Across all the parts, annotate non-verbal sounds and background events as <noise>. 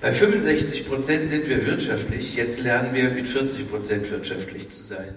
Bei 65 Prozent sind wir wirtschaftlich, jetzt lernen wir mit 40 Prozent wirtschaftlich zu sein.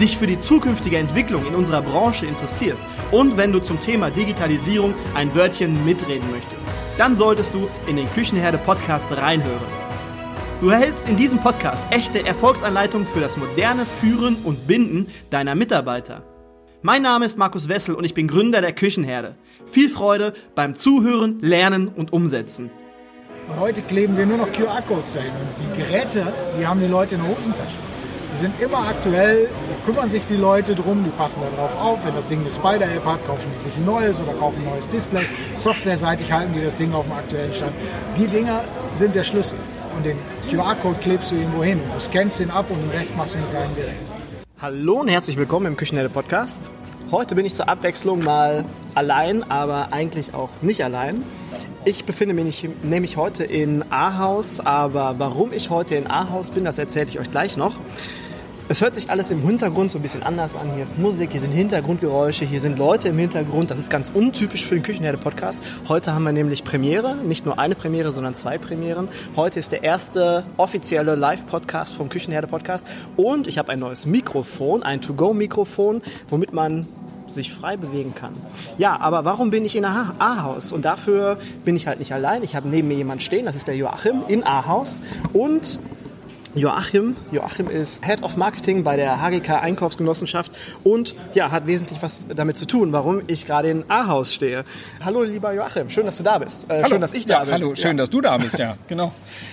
dich für die zukünftige Entwicklung in unserer Branche interessierst und wenn du zum Thema Digitalisierung ein Wörtchen mitreden möchtest, dann solltest du in den Küchenherde Podcast reinhören. Du erhältst in diesem Podcast echte Erfolgsanleitungen für das moderne Führen und Binden deiner Mitarbeiter. Mein Name ist Markus Wessel und ich bin Gründer der Küchenherde. Viel Freude beim Zuhören, Lernen und Umsetzen. Heute kleben wir nur noch QR-Codes dahin und die Geräte, die haben die Leute in der Hosentasche. Die sind immer aktuell, kümmern sich die Leute drum, die passen darauf auf. Wenn das Ding eine Spider-App hat, kaufen die sich ein neues oder kaufen ein neues Display. Softwareseitig halten die das Ding auf dem aktuellen Stand. Die Dinger sind der Schlüssel. Und den QR-Code klebst du irgendwo hin. Du scannst den ab und den Rest machst du mit deinem Gerät. Hallo und herzlich willkommen im Küchenherde Podcast. Heute bin ich zur Abwechslung mal allein, aber eigentlich auch nicht allein. Ich befinde mich nämlich heute in Ahaus, aber warum ich heute in Ahaus bin, das erzähle ich euch gleich noch. Es hört sich alles im Hintergrund so ein bisschen anders an. Hier ist Musik, hier sind Hintergrundgeräusche, hier sind Leute im Hintergrund. Das ist ganz untypisch für den Küchenherde-Podcast. Heute haben wir nämlich Premiere, nicht nur eine Premiere, sondern zwei Premieren. Heute ist der erste offizielle Live-Podcast vom Küchenherde-Podcast und ich habe ein neues Mikrofon, ein To-Go-Mikrofon, womit man sich frei bewegen kann. Ja, aber warum bin ich in Ahaus? Und dafür bin ich halt nicht allein. Ich habe neben mir jemanden stehen, das ist der Joachim in Ahaus. Und Joachim. Joachim ist Head of Marketing bei der HGK Einkaufsgenossenschaft und ja, hat wesentlich was damit zu tun, warum ich gerade in Ahaus stehe. Hallo lieber Joachim, schön, dass du da bist. Äh, schön, dass ich da ja, bin. Hallo, schön, ja. dass du da bist, ja, <laughs> genau.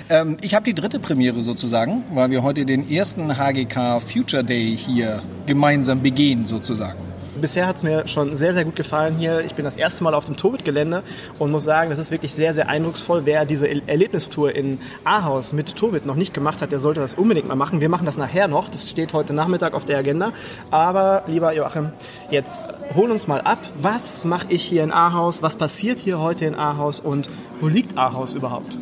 Ähm, ich habe die dritte Premiere sozusagen, weil wir heute den ersten HGK Future Day hier gemeinsam begehen sozusagen bisher hat es mir schon sehr, sehr gut gefallen hier. Ich bin das erste Mal auf dem Tobit-Gelände und muss sagen, das ist wirklich sehr, sehr eindrucksvoll. Wer diese Erlebnistour in Ahaus mit Tobit noch nicht gemacht hat, der sollte das unbedingt mal machen. Wir machen das nachher noch. Das steht heute Nachmittag auf der Agenda. Aber lieber Joachim, jetzt hol uns mal ab. Was mache ich hier in Ahaus? Was passiert hier heute in Ahaus? Und wo liegt Ahaus überhaupt?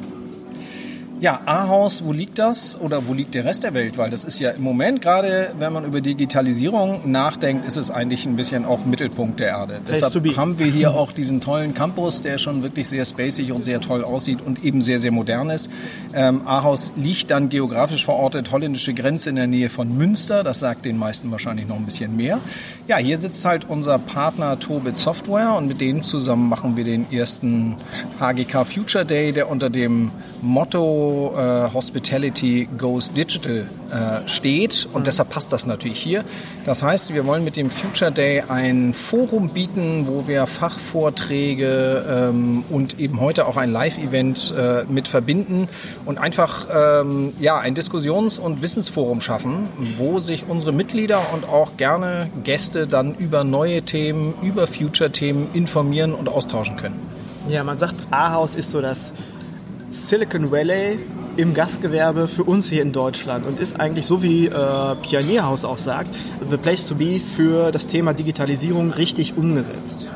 Ja, Ahaus, wo liegt das oder wo liegt der Rest der Welt? Weil das ist ja im Moment, gerade wenn man über Digitalisierung nachdenkt, ist es eigentlich ein bisschen auch Mittelpunkt der Erde. Place Deshalb haben wir hier auch diesen tollen Campus, der schon wirklich sehr spacig und sehr toll aussieht und eben sehr, sehr modern ist. Ähm, Ahaus liegt dann geografisch verortet, holländische Grenze in der Nähe von Münster. Das sagt den meisten wahrscheinlich noch ein bisschen mehr. Ja, hier sitzt halt unser Partner Tobit Software und mit denen zusammen machen wir den ersten HGK Future Day, der unter dem Motto äh, Hospitality Goes Digital äh, steht und mhm. deshalb passt das natürlich hier. Das heißt, wir wollen mit dem Future Day ein Forum bieten, wo wir Fachvorträge ähm, und eben heute auch ein Live-Event äh, mit verbinden und einfach ähm, ja, ein Diskussions- und Wissensforum schaffen, wo sich unsere Mitglieder und auch gerne Gäste dann über neue Themen, über Future-Themen informieren und austauschen können. Ja, man sagt, A-Haus ist so das Silicon Valley im Gastgewerbe für uns hier in Deutschland und ist eigentlich so wie äh, Pionierhaus auch sagt, the place to be für das Thema Digitalisierung richtig umgesetzt.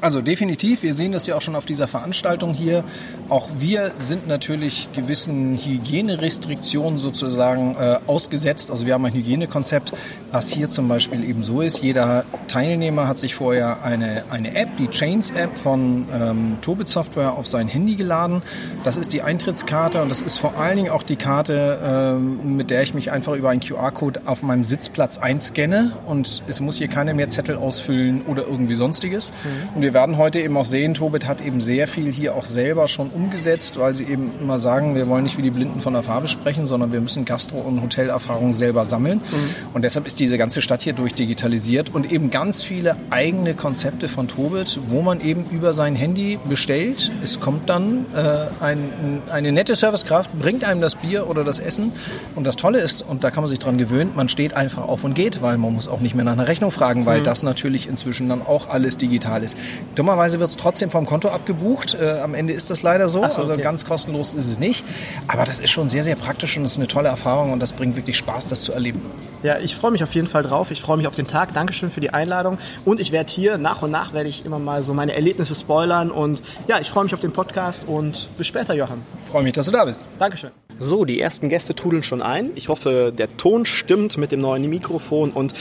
Also definitiv, wir sehen das ja auch schon auf dieser Veranstaltung hier. Auch wir sind natürlich gewissen Hygienerestriktionen sozusagen äh, ausgesetzt. Also wir haben ein Hygienekonzept, was hier zum Beispiel eben so ist. Jeder Teilnehmer hat sich vorher eine, eine App, die Chains App von ähm, Tobit Software auf sein Handy geladen. Das ist die Eintrittskarte und das ist vor allen Dingen auch die Karte, ähm, mit der ich mich einfach über einen QR-Code auf meinem Sitzplatz einscanne und es muss hier keiner mehr Zettel ausfüllen oder irgendwie sonstiges. Mhm. Wir werden heute eben auch sehen, Tobit hat eben sehr viel hier auch selber schon umgesetzt, weil sie eben immer sagen, wir wollen nicht wie die Blinden von der Farbe sprechen, sondern wir müssen Gastro- und Hotelerfahrungen selber sammeln. Mhm. Und deshalb ist diese ganze Stadt hier durchdigitalisiert und eben ganz viele eigene Konzepte von Tobit, wo man eben über sein Handy bestellt. Es kommt dann äh, ein, eine nette Servicekraft, bringt einem das Bier oder das Essen. Und das Tolle ist, und da kann man sich dran gewöhnen, man steht einfach auf und geht, weil man muss auch nicht mehr nach einer Rechnung fragen, weil mhm. das natürlich inzwischen dann auch alles digital ist. Dummerweise wird es trotzdem vom Konto abgebucht. Äh, am Ende ist das leider so. so also okay. ganz kostenlos ist es nicht. Aber das ist schon sehr, sehr praktisch und es ist eine tolle Erfahrung und das bringt wirklich Spaß, das zu erleben. Ja, ich freue mich auf jeden Fall drauf. Ich freue mich auf den Tag. Dankeschön für die Einladung. Und ich werde hier nach und nach werde ich immer mal so meine Erlebnisse spoilern. Und ja, ich freue mich auf den Podcast und bis später, Johann. Freue mich, dass du da bist. Dankeschön. So, die ersten Gäste trudeln schon ein. Ich hoffe, der Ton stimmt mit dem neuen Mikrofon und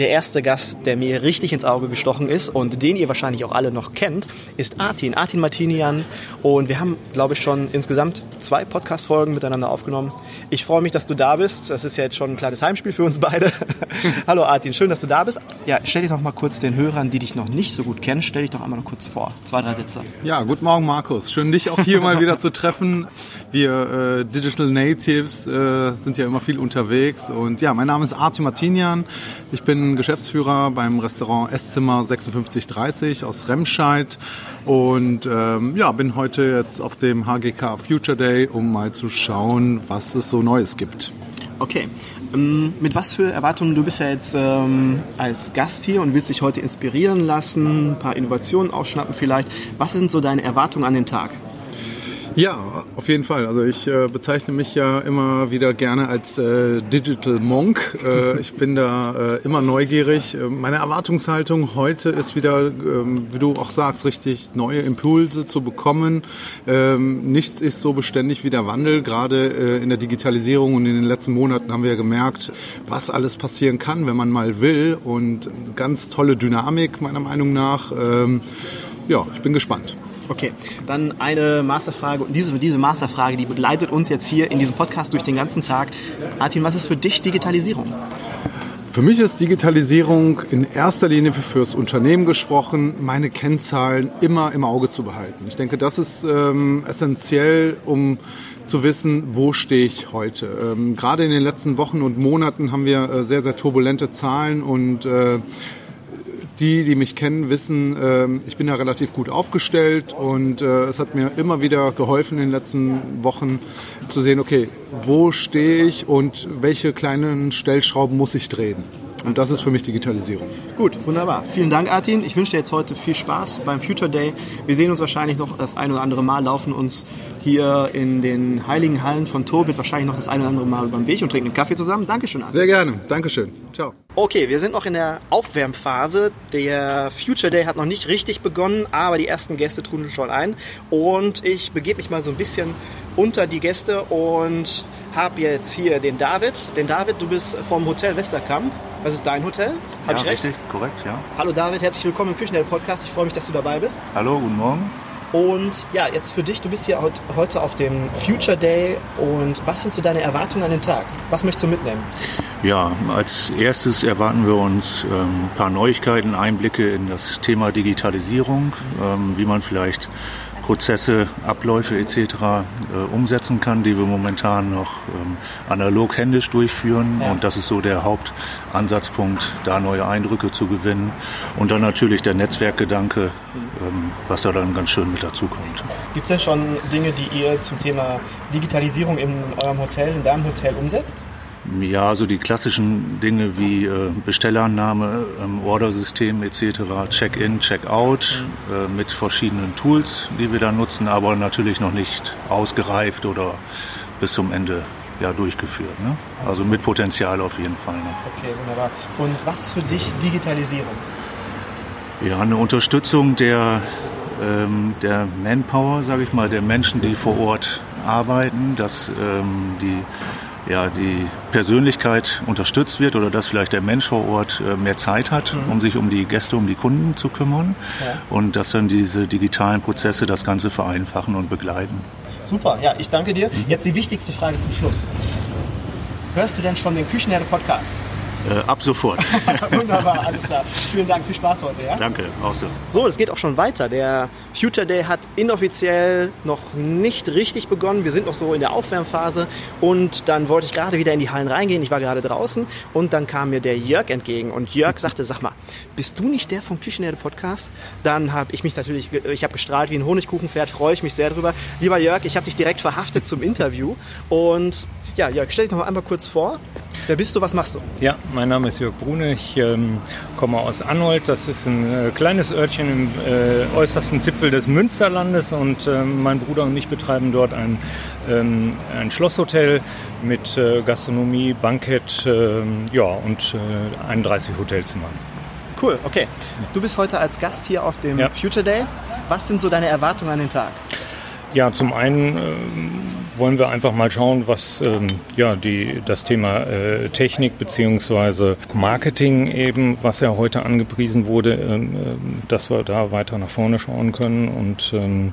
der erste Gast, der mir richtig ins Auge gestochen ist und den ihr wahrscheinlich auch alle noch kennt, ist Artin, Artin Martinian. Und wir haben, glaube ich, schon insgesamt zwei Podcast-Folgen miteinander aufgenommen. Ich freue mich, dass du da bist. Das ist ja jetzt schon ein kleines Heimspiel für uns beide. <laughs> Hallo Artin, schön, dass du da bist. Ja, stell dich doch mal kurz den Hörern, die dich noch nicht so gut kennen, stell dich doch einmal noch kurz vor. Zwei, drei Sätze. Ja, guten Morgen Markus. Schön, dich auch hier mal wieder zu treffen. Wir äh, Digital Natives äh, sind ja immer viel unterwegs. Und ja, mein Name ist Artin Martinian. Ich bin Geschäftsführer beim Restaurant Esszimmer 5630 aus Remscheid und ähm, ja, bin heute jetzt auf dem HGK Future Day, um mal zu schauen, was es so Neues gibt. Okay. Ähm, mit was für Erwartungen? Du bist ja jetzt ähm, als Gast hier und willst dich heute inspirieren lassen, ein paar Innovationen ausschnappen vielleicht. Was sind so deine Erwartungen an den Tag? Ja, auf jeden Fall. Also ich äh, bezeichne mich ja immer wieder gerne als äh, Digital Monk. Äh, ich bin da äh, immer neugierig. Äh, meine Erwartungshaltung heute ist wieder, ähm, wie du auch sagst, richtig neue Impulse zu bekommen. Ähm, nichts ist so beständig wie der Wandel. Gerade äh, in der Digitalisierung und in den letzten Monaten haben wir ja gemerkt, was alles passieren kann, wenn man mal will. Und ganz tolle Dynamik meiner Meinung nach. Ähm, ja, ich bin gespannt. Okay, dann eine Masterfrage. Diese, diese Masterfrage, die begleitet uns jetzt hier in diesem Podcast durch den ganzen Tag. Martin, was ist für dich Digitalisierung? Für mich ist Digitalisierung in erster Linie fürs Unternehmen gesprochen, meine Kennzahlen immer im Auge zu behalten. Ich denke, das ist ähm, essentiell, um zu wissen, wo stehe ich heute. Ähm, gerade in den letzten Wochen und Monaten haben wir äh, sehr, sehr turbulente Zahlen und äh, die, die mich kennen, wissen, ähm, ich bin da relativ gut aufgestellt und äh, es hat mir immer wieder geholfen in den letzten Wochen zu sehen, okay, wo stehe ich und welche kleinen Stellschrauben muss ich drehen. Und das ist für mich Digitalisierung. Gut, wunderbar. Vielen Dank, Artin. Ich wünsche dir jetzt heute viel Spaß beim Future Day. Wir sehen uns wahrscheinlich noch das ein oder andere Mal, laufen uns hier in den heiligen Hallen von Turbit wahrscheinlich noch das ein oder andere Mal beim Weg und trinken einen Kaffee zusammen. Dankeschön, Artin. Sehr gerne. Dankeschön. Ciao. Okay, wir sind noch in der Aufwärmphase. Der Future Day hat noch nicht richtig begonnen, aber die ersten Gäste trudeln schon ein. Und ich begebe mich mal so ein bisschen unter die Gäste und habe jetzt hier den David. Den David, du bist vom Hotel Westerkamp. Das ist dein Hotel. Habe ja, ich recht? Richtig, korrekt, ja. Hallo David, herzlich willkommen im Küchenheld-Podcast. Ich freue mich, dass du dabei bist. Hallo, guten Morgen. Und ja, jetzt für dich, du bist hier heute auf dem Future Day und was sind so deine Erwartungen an den Tag? Was möchtest du mitnehmen? Ja, als erstes erwarten wir uns ähm, ein paar Neuigkeiten, Einblicke in das Thema Digitalisierung, ähm, wie man vielleicht Prozesse, Abläufe etc. Äh, umsetzen kann, die wir momentan noch ähm, analog händisch durchführen. Und das ist so der Hauptansatzpunkt, da neue Eindrücke zu gewinnen. Und dann natürlich der Netzwerkgedanke, ähm, was da dann ganz schön mit dazu kommt. Gibt es denn schon Dinge, die ihr zum Thema Digitalisierung in eurem Hotel, in deinem Hotel umsetzt? Ja, also die klassischen Dinge wie äh, Bestellannahme, ähm, Ordersystem etc., Check-in, Check-out mhm. äh, mit verschiedenen Tools, die wir da nutzen, aber natürlich noch nicht ausgereift oder bis zum Ende ja, durchgeführt. Ne? Also mit Potenzial auf jeden Fall. Ne? Okay, wunderbar. Und was ist für dich Digitalisierung? Ja, eine Unterstützung der, ähm, der Manpower, sage ich mal, der Menschen, die vor Ort arbeiten, dass ähm, die ja, die Persönlichkeit unterstützt wird oder dass vielleicht der Mensch vor Ort äh, mehr Zeit hat, mhm. um sich um die Gäste, um die Kunden zu kümmern ja. und dass dann diese digitalen Prozesse das Ganze vereinfachen und begleiten. Super, ja, ich danke dir. Mhm. Jetzt die wichtigste Frage zum Schluss. Hörst du denn schon den Küchenherde Podcast? Äh, ab sofort. <laughs> Wunderbar, alles klar. Vielen Dank, viel Spaß heute, ja? Danke, auch so. So, es geht auch schon weiter. Der Future Day hat inoffiziell noch nicht richtig begonnen. Wir sind noch so in der Aufwärmphase und dann wollte ich gerade wieder in die Hallen reingehen. Ich war gerade draußen und dann kam mir der Jörg entgegen und Jörg sagte, sag mal, bist du nicht der vom Küchenherde Podcast? Dann habe ich mich natürlich, ich habe gestrahlt wie ein Honigkuchenpferd, freue ich mich sehr drüber. Lieber Jörg, ich habe dich direkt verhaftet zum Interview und ja, Jörg, stell dich noch einmal kurz vor. Wer bist du, was machst du? Ja, mein Name ist Jörg Brune. Ich ähm, komme aus Anholt. Das ist ein äh, kleines Örtchen im äh, äußersten Zipfel des Münsterlandes und äh, mein Bruder und ich betreiben dort ein, ähm, ein Schlosshotel mit äh, Gastronomie, Bankett ähm, ja, und 31 Hotelzimmern. Cool, okay. Du bist heute als Gast hier auf dem Ja. Future Day. Was sind so deine Erwartungen an den Tag? Ja, zum einen ähm, wollen wir einfach mal schauen, was ähm, ja, die, das Thema äh, Technik beziehungsweise Marketing eben, was ja heute angepriesen wurde, ähm, äh, dass wir da weiter nach vorne schauen können und ähm,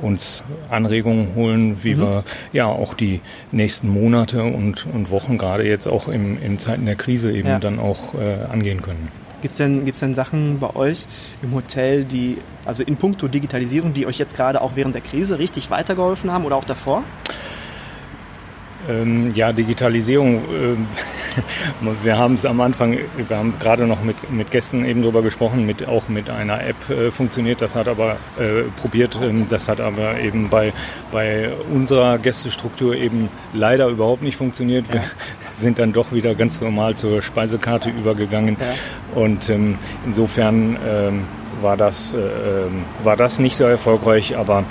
uns Anregungen holen, wie wir ja auch die nächsten Monate und, und Wochen, gerade jetzt auch im, in Zeiten der Krise eben Ja. dann auch äh, angehen können. Gibt es denn, gibt's denn Sachen bei euch im Hotel, die, also in puncto Digitalisierung, die euch jetzt gerade auch während der Krise richtig weitergeholfen haben oder auch davor? Ähm, ja, Digitalisierung. ähm, <laughs> wir haben es am Anfang, wir haben gerade noch mit, mit Gästen eben drüber gesprochen, mit, auch mit einer App äh, funktioniert. Das hat aber äh, probiert, ähm, das hat aber eben bei, bei unserer Gästestruktur eben leider überhaupt nicht funktioniert. Wir <laughs> sind dann doch wieder ganz normal zur Speisekarte übergegangen. Und ähm, insofern ähm, war, das, äh, ähm, war das nicht so erfolgreich, aber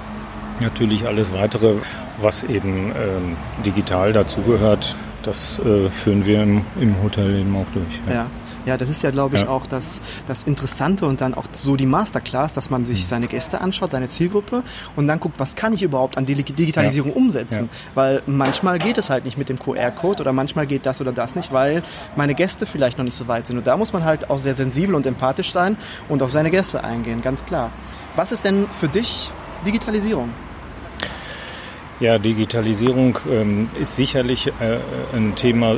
Natürlich alles weitere, was eben ähm, digital dazugehört, das äh, führen wir im, im Hotel eben auch durch. Ja. Ja, das ist ja, glaube ich, Ja. auch das, das Interessante und dann auch so die Masterclass, dass man Mhm. sich seine Gäste anschaut, seine Zielgruppe und dann guckt, was kann ich überhaupt an Digi- Digitalisierung Ja. umsetzen. Ja. Weil manchmal geht es halt nicht mit dem QR-Code oder manchmal geht das oder das nicht, weil meine Gäste vielleicht noch nicht so weit sind. Und da muss man halt auch sehr sensibel und empathisch sein und auf seine Gäste eingehen, ganz klar. Was ist denn für dich Digitalisierung? Ja, Digitalisierung ähm, ist sicherlich äh, ein Thema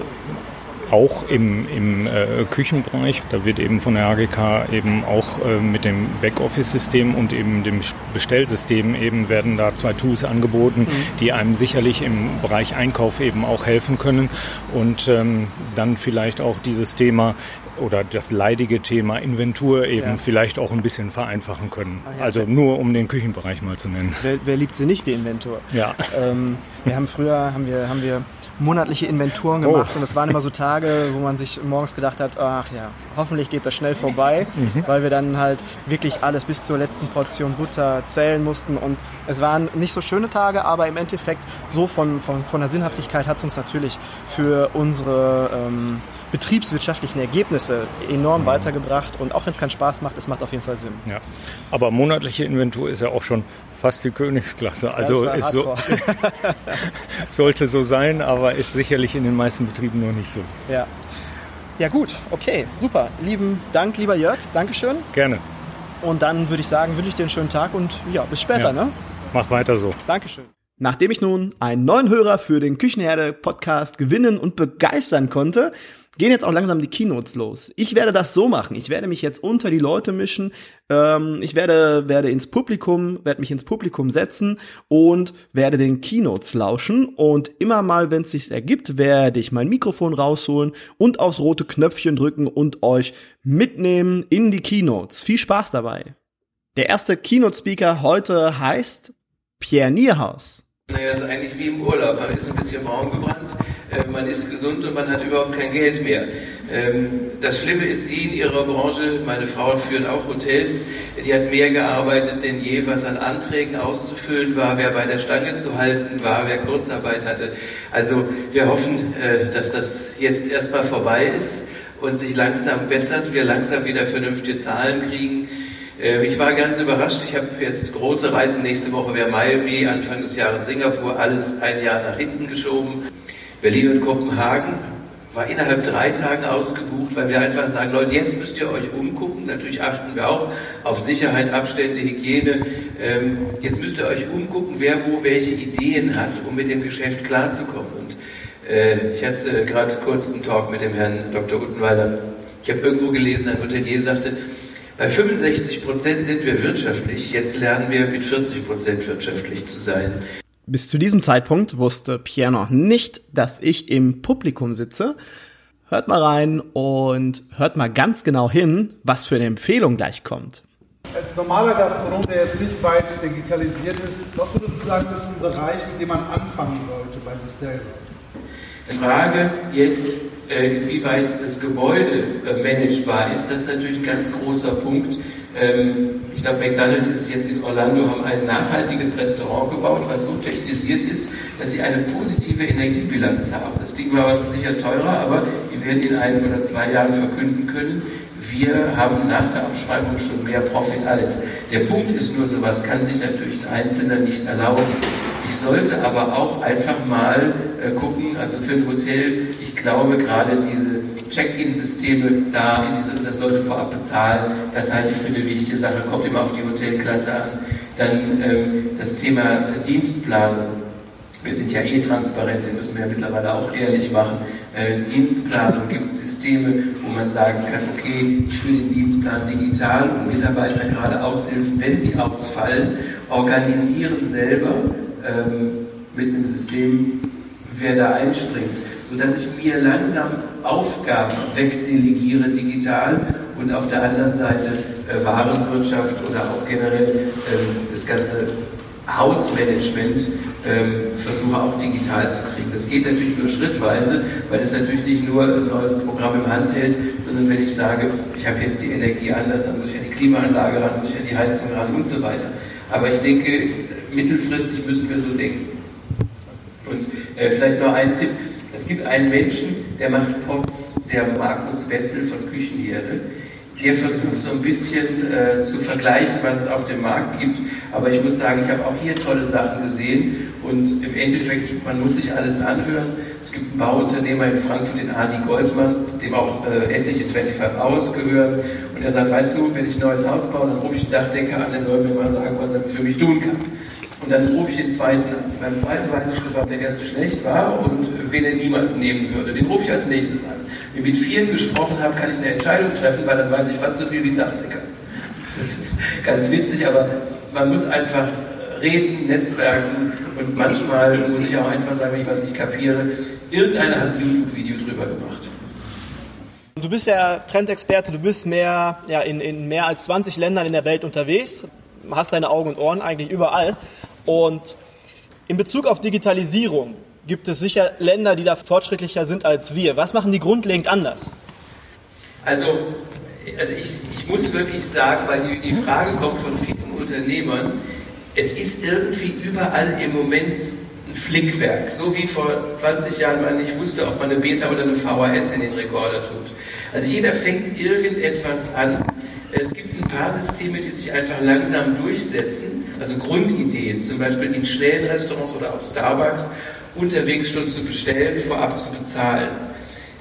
auch im, im äh, Küchenbereich. Da wird eben von der AGK eben auch äh, mit dem Backoffice-System und eben dem Bestellsystem eben werden da zwei Tools angeboten, die einem sicherlich im Bereich Einkauf eben auch helfen können und ähm, dann vielleicht auch dieses Thema oder das leidige Thema Inventur eben Ja. vielleicht auch ein bisschen vereinfachen können. Ah ja. Also nur um den Küchenbereich mal zu nennen. Wer, wer liebt sie nicht, die Inventur? Ja. Ähm, wir haben früher haben wir, haben wir monatliche Inventuren gemacht und es waren immer so Tage, wo man sich morgens gedacht hat, ach ja, hoffentlich geht das schnell vorbei, weil wir dann halt wirklich alles bis zur letzten Portion Butter zählen mussten und es waren nicht so schöne Tage, aber im Endeffekt so von, von, von der Sinnhaftigkeit hat es uns natürlich für unsere ähm, betriebswirtschaftlichen Ergebnisse enorm weitergebracht und auch wenn es keinen Spaß macht, es macht auf jeden Fall Sinn. Ja, aber monatliche Inventur ist ja auch schon fast die Königsklasse. Also war so, <laughs> sollte so sein, aber ist sicherlich in den meisten Betrieben noch nicht so. Ja. Ja gut, okay, super. Lieben Dank, lieber Jörg, Dankeschön. Gerne. Und dann würde ich sagen, wünsche ich dir einen schönen Tag und ja, bis später, Ja. ne? Mach weiter so. Dankeschön. Nachdem ich nun einen neuen Hörer für den Küchenherde-Podcast gewinnen und begeistern konnte, gehen jetzt auch langsam die Keynotes los. Ich werde das so machen. Ich werde mich jetzt unter die Leute mischen. Ähm, ich werde, werde ins Publikum, werde mich ins Publikum setzen und werde den Keynotes lauschen. Und immer mal, wenn es sich ergibt, werde ich mein Mikrofon rausholen und aufs rote Knöpfchen drücken und euch mitnehmen in die Keynotes. Viel Spaß dabei. Der erste Keynote-Speaker heute heißt Pierre Nierhaus. Naja, das ist eigentlich wie im Urlaub. Man ist ein bisschen braun gebrannt, äh, man ist gesund und man hat überhaupt kein Geld mehr. Ähm, das Schlimme ist, Sie in Ihrer Branche, meine Frau führt auch Hotels, die hat mehr gearbeitet denn je, was an Anträgen auszufüllen war, wer bei der Stange zu halten war, wer Kurzarbeit hatte. Also wir hoffen, äh, dass das jetzt erstmal vorbei ist und sich langsam bessert, wir langsam wieder vernünftige Zahlen kriegen. Äh, Ich war ganz überrascht. Ich habe jetzt große Reisen. Nächste Woche wäre Miami, Anfang des Jahres Singapur, alles ein Jahr nach hinten geschoben. Berlin und Kopenhagen war innerhalb drei Tagen ausgebucht, weil wir einfach sagen, Leute, jetzt müsst ihr euch umgucken. Natürlich achten wir auch auf Sicherheit, Abstände, Hygiene. Ähm, Jetzt müsst ihr euch umgucken, wer wo welche Ideen hat, um mit dem Geschäft klarzukommen. Und Äh, ich hatte gerade kurz einen Talk mit dem Herrn Dr. Uttenweiler. Ich habe irgendwo gelesen, ein Hotelier sagte, bei 65 Prozent sind wir wirtschaftlich, jetzt lernen wir mit 40 Prozent wirtschaftlich zu sein. Bis zu diesem Zeitpunkt wusste Pierre noch nicht, dass ich im Publikum sitze. Hört mal rein und hört mal ganz genau hin, was für eine Empfehlung gleich kommt. Als normaler Gastronom, der jetzt nicht weit digitalisiert ist, was würdest du sagen, das ist ein Bereich, mit dem man anfangen sollte bei sich selber? Die Frage jetzt, äh, inwieweit das Gebäude äh, managebar ist, das ist natürlich ein ganz großer Punkt. Ähm, ich glaube, McDonalds ist jetzt in Orlando, haben ein nachhaltiges Restaurant gebaut, was so technisiert ist, dass sie eine positive Energiebilanz haben. Das Ding war sicher teurer, aber die werden in ein oder zwei Jahren verkünden können, wir haben nach der Abschreibung schon mehr Profit als. Der Punkt ist nur, sowas kann sich natürlich ein Einzelner nicht erlauben. Ich sollte aber auch einfach mal äh, gucken, also für ein Hotel, ich glaube gerade diese Check-in-Systeme da, in diese, dass Leute vorab bezahlen, das halte ich für eine wichtige Sache, kommt immer auf die Hotelklasse an. Dann ähm, das Thema Dienstplanung. Wir sind ja eh transparent, den müssen wir ja mittlerweile auch ehrlich machen. Äh, Dienstplanung gibt es Systeme, wo man sagen kann, okay, ich führe den Dienstplan digital und Mitarbeiter gerade Aushilfen, wenn sie ausfallen, organisieren selber ähm, mit einem System, wer da einspringt, sodass ich mir langsam Aufgaben wegdelegiere digital und auf der anderen Seite äh, Warenwirtschaft oder auch generell äh, das ganze Hausmanagement ähm, versuche auch digital zu kriegen. Das geht natürlich nur schrittweise, weil es natürlich nicht nur ein neues Programm im Hand hält, sondern wenn ich sage, ich habe jetzt die Energie anders, dann muss ich an die Klimaanlage ran, muss ich an die Heizung ran und so weiter. Aber ich denke, mittelfristig müssen wir so denken. Und äh, vielleicht noch ein Tipp. Es gibt einen Menschen, der macht Pots, der Markus Wessel von Küchenherde. Der versucht so ein bisschen äh, zu vergleichen, was es auf dem Markt gibt. Aber ich muss sagen, ich habe auch hier tolle Sachen gesehen und im Endeffekt, man muss sich alles anhören. Es gibt einen Bauunternehmer in Frankfurt, den Adi Goldmann, dem auch äh, etliche 25 Hours gehören. Und er sagt, weißt du, wenn ich ein neues Haus baue, dann rufe ich den Dachdecker an, der soll mir mal sagen, was er für mich tun kann. Und dann rufe ich den zweiten an. Beim zweiten weiß ich schon, ob der erste schlecht war und wen er niemals nehmen würde. Den rufe ich als nächstes an. Wenn ich mit vielen gesprochen habe, kann ich eine Entscheidung treffen, weil dann weiß ich fast so viel wie ein Dachdecker. Das ist ganz witzig, aber man muss einfach reden, netzwerken und manchmal muss ich auch einfach sagen, wenn ich was nicht kapiere, irgendeiner hat ein YouTube-Video drüber gemacht. Du bist ja Trendexperte, du bist mehr, ja, in, in mehr als 20 Ländern in der Welt unterwegs, hast deine Augen und Ohren eigentlich überall. Und in Bezug auf Digitalisierung gibt es sicher Länder, die da fortschrittlicher sind als wir. Was machen die grundlegend anders? Also, also ich, ich muss wirklich sagen, weil die, die Frage kommt von vielen Unternehmern, es ist irgendwie überall im Moment ein Flickwerk. So wie vor 20 Jahren man nicht wusste, ob man eine Beta oder eine VHS in den Rekorder tut. Also jeder fängt irgendetwas an. Es gibt ein paar Systeme, die sich einfach langsam durchsetzen. Also Grundideen, zum Beispiel in schnellen Restaurants oder auch Starbucks, unterwegs schon zu bestellen, vorab zu bezahlen.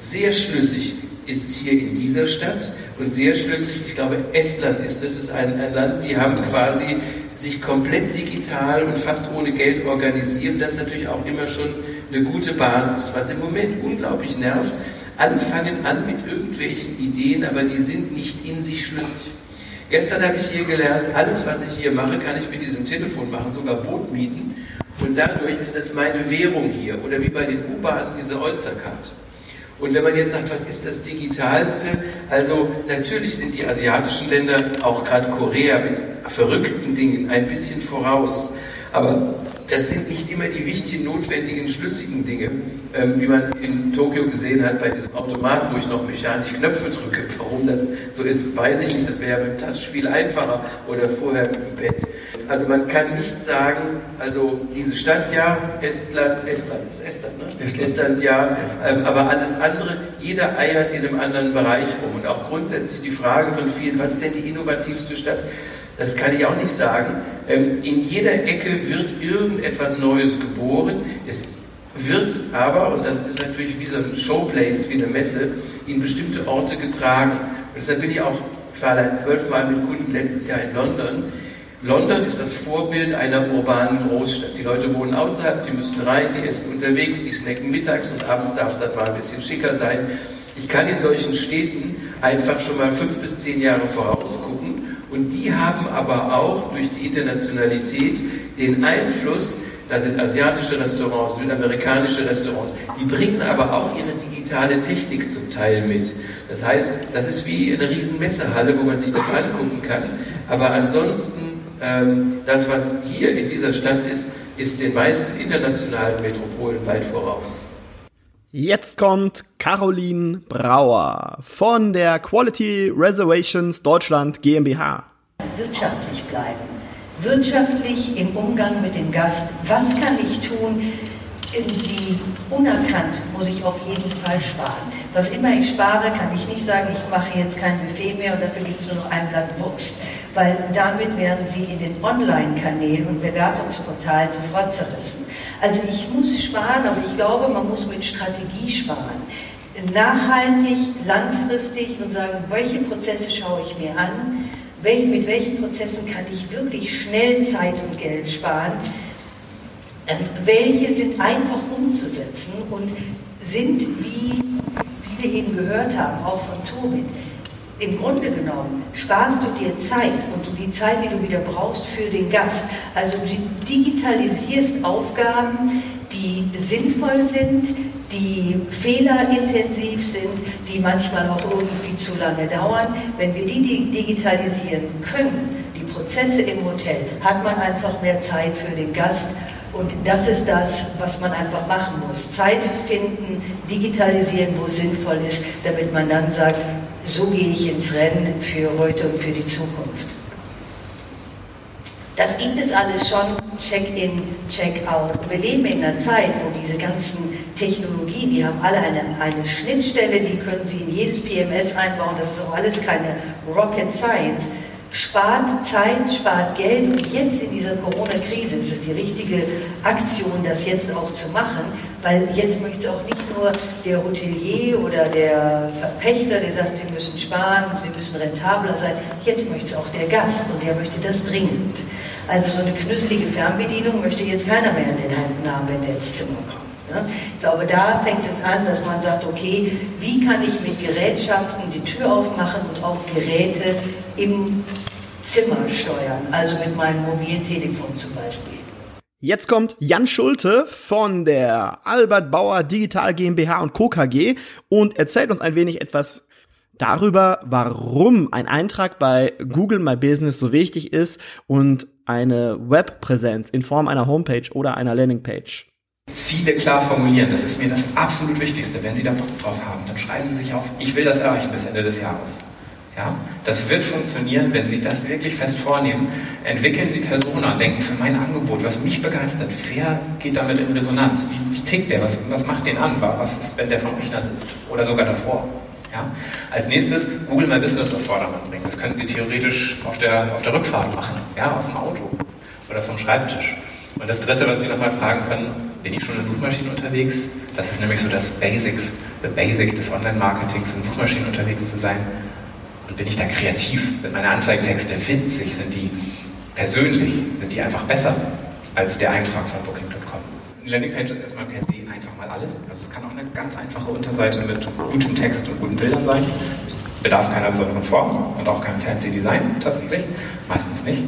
Sehr schlüssig ist es hier in dieser Stadt und sehr schlüssig, ich glaube, Estland ist das, ist ein, ein Land, die haben quasi sich komplett digital und fast ohne Geld organisieren. Das ist natürlich auch immer schon eine gute Basis. Was im Moment unglaublich nervt, anfangen an mit irgendwelchen Ideen, aber die sind nicht in sich schlüssig. Gestern habe ich hier gelernt, alles, was ich hier mache, kann ich mit diesem Telefon machen, sogar Boot mieten. Und dadurch ist das meine Währung hier. Oder wie bei den U-Bahnen diese Oystercard. Und wenn man jetzt sagt, was ist das Digitalste? Also natürlich sind die asiatischen Länder, auch gerade Korea mit verrückten Dingen, ein bisschen voraus. Aber das sind nicht immer die wichtigen, notwendigen, schlüssigen Dinge, ähm, wie man in Tokio gesehen hat bei diesem Automat, wo ich noch mechanisch Knöpfe drücke. Warum das so ist, weiß ich nicht. Das wäre ja mit dem Touch viel einfacher oder vorher mit dem Bett. Also man kann nicht sagen, also diese Stadt ja, Estland, Estland, ist Estland, ne? Estland, Estland ja, ähm, aber alles andere, jeder eiert in einem anderen Bereich rum. Und auch grundsätzlich die Frage von vielen, was ist denn die innovativste Stadt? Das kann ich auch nicht sagen. Ähm, in jeder Ecke wird irgendetwas Neues geboren. Es wird aber, und das ist natürlich wie so ein Showplace, wie eine Messe, in bestimmte Orte getragen. Und deshalb bin ich auch, ich war allein zwölfmal mit Kunden letztes Jahr in London London ist das Vorbild einer urbanen Großstadt. Die Leute wohnen außerhalb, die müssen rein, die essen unterwegs, die snacken mittags und abends darf es dann mal ein bisschen schicker sein. Ich kann in solchen Städten einfach schon mal fünf bis zehn Jahre vorausgucken und die haben aber auch durch die Internationalität den Einfluss, da sind asiatische Restaurants, südamerikanische Restaurants, die bringen aber auch ihre digitale Technik zum Teil mit. Das heißt, das ist wie eine riesen Messehalle, wo man sich das angucken kann. Aber ansonsten ähm, das, was hier in dieser Stadt ist, ist den meisten internationalen Metropolen weit voraus. Jetzt kommt Caroline Brauer von der Quality Reservations Deutschland GmbH. Wirtschaftlich bleiben. Wirtschaftlich im Umgang mit dem Gast. Was kann ich tun? Irgendwie unerkannt muss ich auf jeden Fall sparen. Was immer ich spare, kann ich nicht sagen, ich mache jetzt kein Buffet mehr und dafür gibt es nur noch ein Blatt Wurst weil damit werden sie in den Online-Kanälen und Bewertungsportalen sofort zerrissen. Also ich muss sparen, aber ich glaube, man muss mit Strategie sparen. Nachhaltig, langfristig und sagen, welche Prozesse schaue ich mir an, mit welchen Prozessen kann ich wirklich schnell Zeit und Geld sparen, ähm, welche sind einfach umzusetzen und sind, wie, wie wir eben gehört haben, auch von Tobit, im Grunde genommen sparst du dir Zeit und die Zeit, die du wieder brauchst für den Gast. Also du digitalisierst Aufgaben, die sinnvoll sind, die fehlerintensiv sind, die manchmal auch irgendwie zu lange dauern. Wenn wir die digitalisieren können, die Prozesse im Hotel, hat man einfach mehr Zeit für den Gast. Und das ist das, was man einfach machen muss. Zeit finden, digitalisieren, wo es sinnvoll ist, damit man dann sagt, so gehe ich ins Rennen für heute und für die Zukunft. Das gibt es alles schon, Check-in, Check-out. Wir leben in einer Zeit, wo diese ganzen Technologien, die haben alle eine, eine Schnittstelle, die können Sie in jedes PMS einbauen, das ist auch alles keine Rocket Science spart Zeit, spart Geld und jetzt in dieser Corona-Krise ist es die richtige Aktion, das jetzt auch zu machen, weil jetzt möchte es auch nicht nur der Hotelier oder der Verpächter, der sagt, sie müssen sparen, sie müssen rentabler sein, jetzt möchte es auch der Gast und der möchte das dringend. Also so eine knüsselige Fernbedienung möchte jetzt keiner mehr in den Händen haben, wenn der ins Zimmer kommt. Ich glaube, da fängt es an, dass man sagt, okay, wie kann ich mit Gerätschaften die Tür aufmachen und auch Geräte im Zimmer steuern, also mit meinem Mobiltelefon zum Beispiel. Jetzt kommt Jan Schulte von der Albert Bauer Digital GmbH und Co. KG und erzählt uns ein wenig etwas darüber, warum ein Eintrag bei Google My Business so wichtig ist und eine Webpräsenz in Form einer Homepage oder einer Landingpage. Ziele klar formulieren, das ist mir das absolut Wichtigste. Wenn Sie da Bock drauf haben, dann schreiben Sie sich auf, ich will das erreichen bis Ende des Jahres. Ja, das wird funktionieren, wenn Sie das wirklich fest vornehmen. Entwickeln Sie Persona, denken für mein Angebot, was mich begeistert, wer geht damit in Resonanz? Wie, wie tickt der? Was, was macht den an? Was ist, wenn der vom Rechner sitzt? Oder sogar davor? Ja? Als nächstes Google My Business auf Vordermann bringen. Das können Sie theoretisch auf der, auf der Rückfahrt machen, ja, aus dem Auto oder vom Schreibtisch. Und das Dritte, was Sie nochmal fragen können, bin ich schon in Suchmaschinen unterwegs? Das ist nämlich so das Basics, the Basic des Online-Marketings, in Suchmaschinen unterwegs zu sein. Bin ich da kreativ? Sind meine Anzeigentexte witzig? Sind die persönlich? Sind die einfach besser als der Eintrag von Booking.com? Landingpage ist erstmal per se einfach mal alles. Also es kann auch eine ganz einfache Unterseite mit gutem Text und guten Bildern sein. Es bedarf keiner besonderen Form und auch keinem fancy Design tatsächlich. Meistens nicht.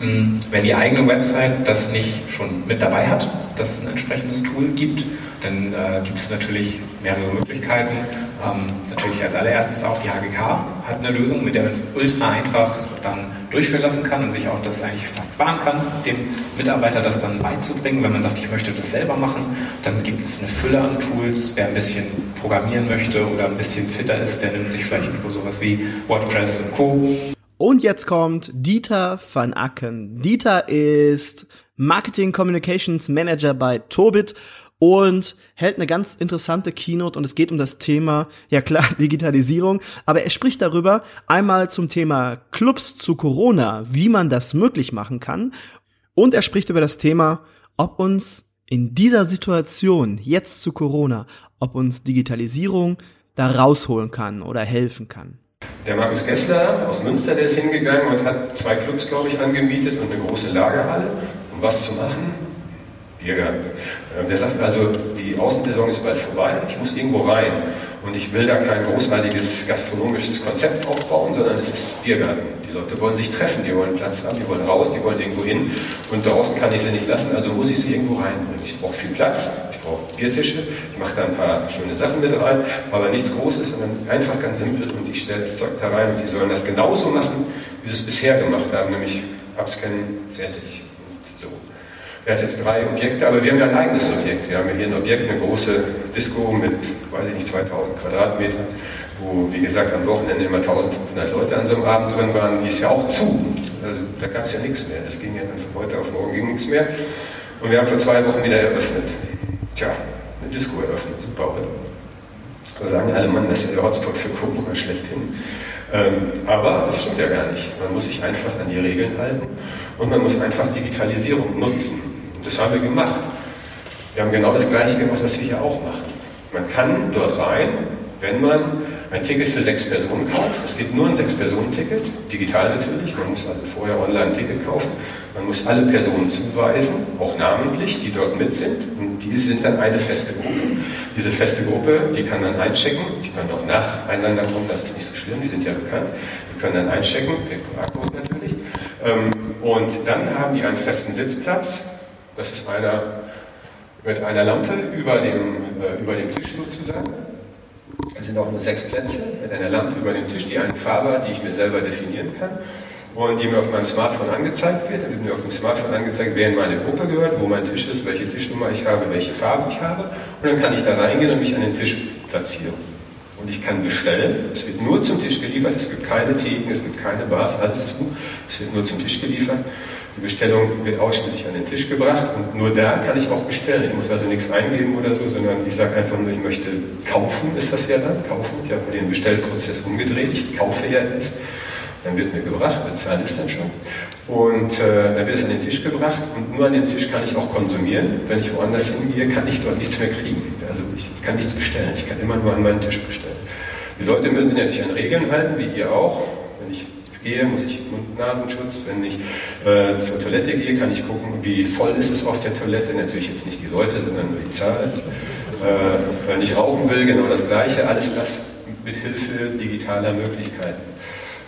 Hm, wenn die eigene Website das nicht schon mit dabei hat, dass es ein entsprechendes Tool gibt, dann äh, gibt es natürlich mehrere Möglichkeiten. Ähm, natürlich als allererstes auch die HGK hat eine Lösung, mit der man es ultra einfach dann durchführen lassen kann und sich auch das eigentlich fast sparen kann, dem Mitarbeiter das dann beizubringen. Wenn man sagt, ich möchte das selber machen, dann gibt es eine Fülle an Tools. Wer ein bisschen programmieren möchte oder ein bisschen fitter ist, der nimmt sich vielleicht irgendwo sowas wie WordPress und Co. Und jetzt kommt Dieter van Acken. Dieter ist Marketing Communications Manager bei Tobit und hält eine ganz interessante Keynote und es geht um das Thema, ja klar, <laughs> Digitalisierung, aber er spricht darüber einmal zum Thema Clubs zu Corona, wie man das möglich machen kann und er spricht über das Thema, ob uns in dieser Situation, jetzt zu Corona, ob uns Digitalisierung da rausholen kann oder helfen kann. Der Markus Gessler aus Münster, der ist hingegangen und hat zwei Clubs, glaube ich, angemietet und eine große Lagerhalle. Um was zu machen? Biergarten. Ähm, der sagt also, die Außensaison ist bald vorbei, ich muss irgendwo rein. Und ich will da kein großartiges gastronomisches Konzept aufbauen, sondern es ist Biergarten. Die Leute wollen sich treffen, die wollen Platz haben, die wollen raus, die wollen irgendwo hin. Und draußen kann ich sie nicht lassen, also muss ich sie irgendwo reinbringen. Ich brauche viel Platz, ich brauche Biertische, ich mache da ein paar schöne Sachen mit rein, aber nichts Großes, sondern einfach ganz simpel. Und ich stelle das Zeug da rein und die sollen das genauso machen, wie sie es bisher gemacht haben, nämlich abscannen, fertig. Und so. Er hat jetzt drei Objekte, aber wir haben ja ein eigenes Objekt. Wir haben hier ein Objekt, eine große Disco mit, weiß ich nicht, 2000 Quadratmetern, wo, wie gesagt, am Wochenende immer 1500 Leute an so einem Abend drin waren. Die ist ja auch zu. Also da gab es ja nichts mehr. Das ging ja dann von heute auf morgen ging nichts mehr. Und wir haben vor zwei Wochen wieder eröffnet. Tja, eine Disco eröffnet. Super, oder? Da sagen alle, Mann, das ist ja der Hotspot für Corona schlechthin. Ähm, aber das stimmt ja gar nicht. Man muss sich einfach an die Regeln halten und man muss einfach Digitalisierung nutzen. Das haben wir gemacht. Wir haben genau das Gleiche gemacht, was wir hier auch machen. Man kann dort rein, wenn man ein Ticket für sechs Personen kauft. Es gibt nur ein Sechs-Personen-Ticket, digital natürlich. Man muss also vorher online ein Ticket kaufen. Man muss alle Personen zuweisen, auch namentlich, die dort mit sind. Und die sind dann eine feste Gruppe. Diese feste Gruppe, die kann dann einchecken. Die können auch nacheinander kommen, das ist nicht so schlimm, die sind ja bekannt. Die können dann einchecken, per QR-Code natürlich. Ähm, und dann haben die einen festen Sitzplatz das ist einer mit einer Lampe über dem, äh, über dem Tisch sozusagen. Es sind auch nur sechs Plätze mit einer Lampe über dem Tisch, die eine Farbe hat, die ich mir selber definieren kann und die mir auf meinem Smartphone angezeigt wird. Da wird mir auf dem Smartphone angezeigt, wer in meine Gruppe gehört, wo mein Tisch ist, welche Tischnummer ich habe, welche Farbe ich habe. Und dann kann ich da reingehen und mich an den Tisch platzieren. Und ich kann bestellen. Es wird nur zum Tisch geliefert. Es gibt keine Theken, es gibt keine Bars, alles zu. Es wird nur zum Tisch geliefert. Die Bestellung wird ausschließlich an den Tisch gebracht und nur da kann ich auch bestellen. Ich muss also nichts eingeben oder so, sondern ich sage einfach nur, ich möchte kaufen, ist das ja dann, kaufen. Ich habe den Bestellprozess umgedreht, ich kaufe ja erst. Dann wird mir gebracht, bezahlt ist dann schon. Und äh, dann wird es an den Tisch gebracht und nur an dem Tisch kann ich auch konsumieren. Wenn ich woanders hingehe, kann ich dort nichts mehr kriegen. Also ich kann nichts bestellen, ich kann immer nur an meinen Tisch bestellen. Die Leute müssen sich natürlich an Regeln halten, wie ihr auch. Gehe, muss ich Mund-Nasenschutz. Wenn ich äh, zur Toilette gehe, kann ich gucken, wie voll ist es auf der Toilette. Natürlich jetzt nicht die Leute, sondern nur die Zahl. Äh, wenn ich rauchen will, genau das Gleiche. Alles das mit Hilfe digitaler Möglichkeiten.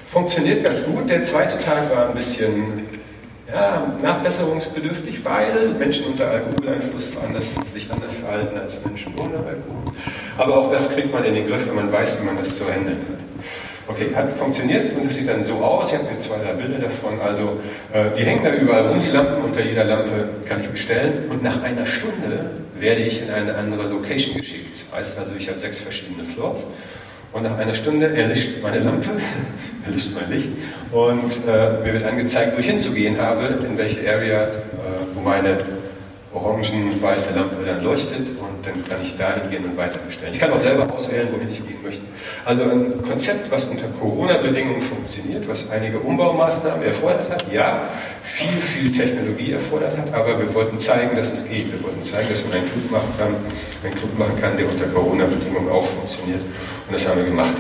Funktioniert ganz gut. Der zweite Tag war ein bisschen ja, nachbesserungsbedürftig, weil Menschen unter Alkoholeinfluss anders, sich anders verhalten als Menschen ohne Alkohol. Aber auch das kriegt man in den Griff, wenn man weiß, wie man das zu handeln hat. Okay, hat funktioniert und es sieht dann so aus. Ich habe mir zwei, drei Bilder davon. Also äh, die hängen da überall rum, die Lampen. Unter jeder Lampe kann ich bestellen. Und nach einer Stunde werde ich in eine andere Location geschickt. Heißt also, ich habe sechs verschiedene Floors. Und nach einer Stunde erlischt meine Lampe, <laughs> erlischt mein Licht. Und äh, mir wird angezeigt, wo ich hinzugehen habe, in welche Area, äh, wo meine orangen-weiße Lampe dann leuchtet und dann kann ich dahin gehen und weiter bestellen. Ich kann auch selber auswählen, wohin ich gehen möchte. Also ein Konzept, was unter Corona-Bedingungen funktioniert, was einige Umbaumaßnahmen erfordert hat, ja, viel, viel Technologie erfordert hat, aber wir wollten zeigen, dass es geht. Wir wollten zeigen, dass man einen Club machen kann, einen Club machen kann, der unter Corona-Bedingungen auch funktioniert. Und das haben wir gemacht.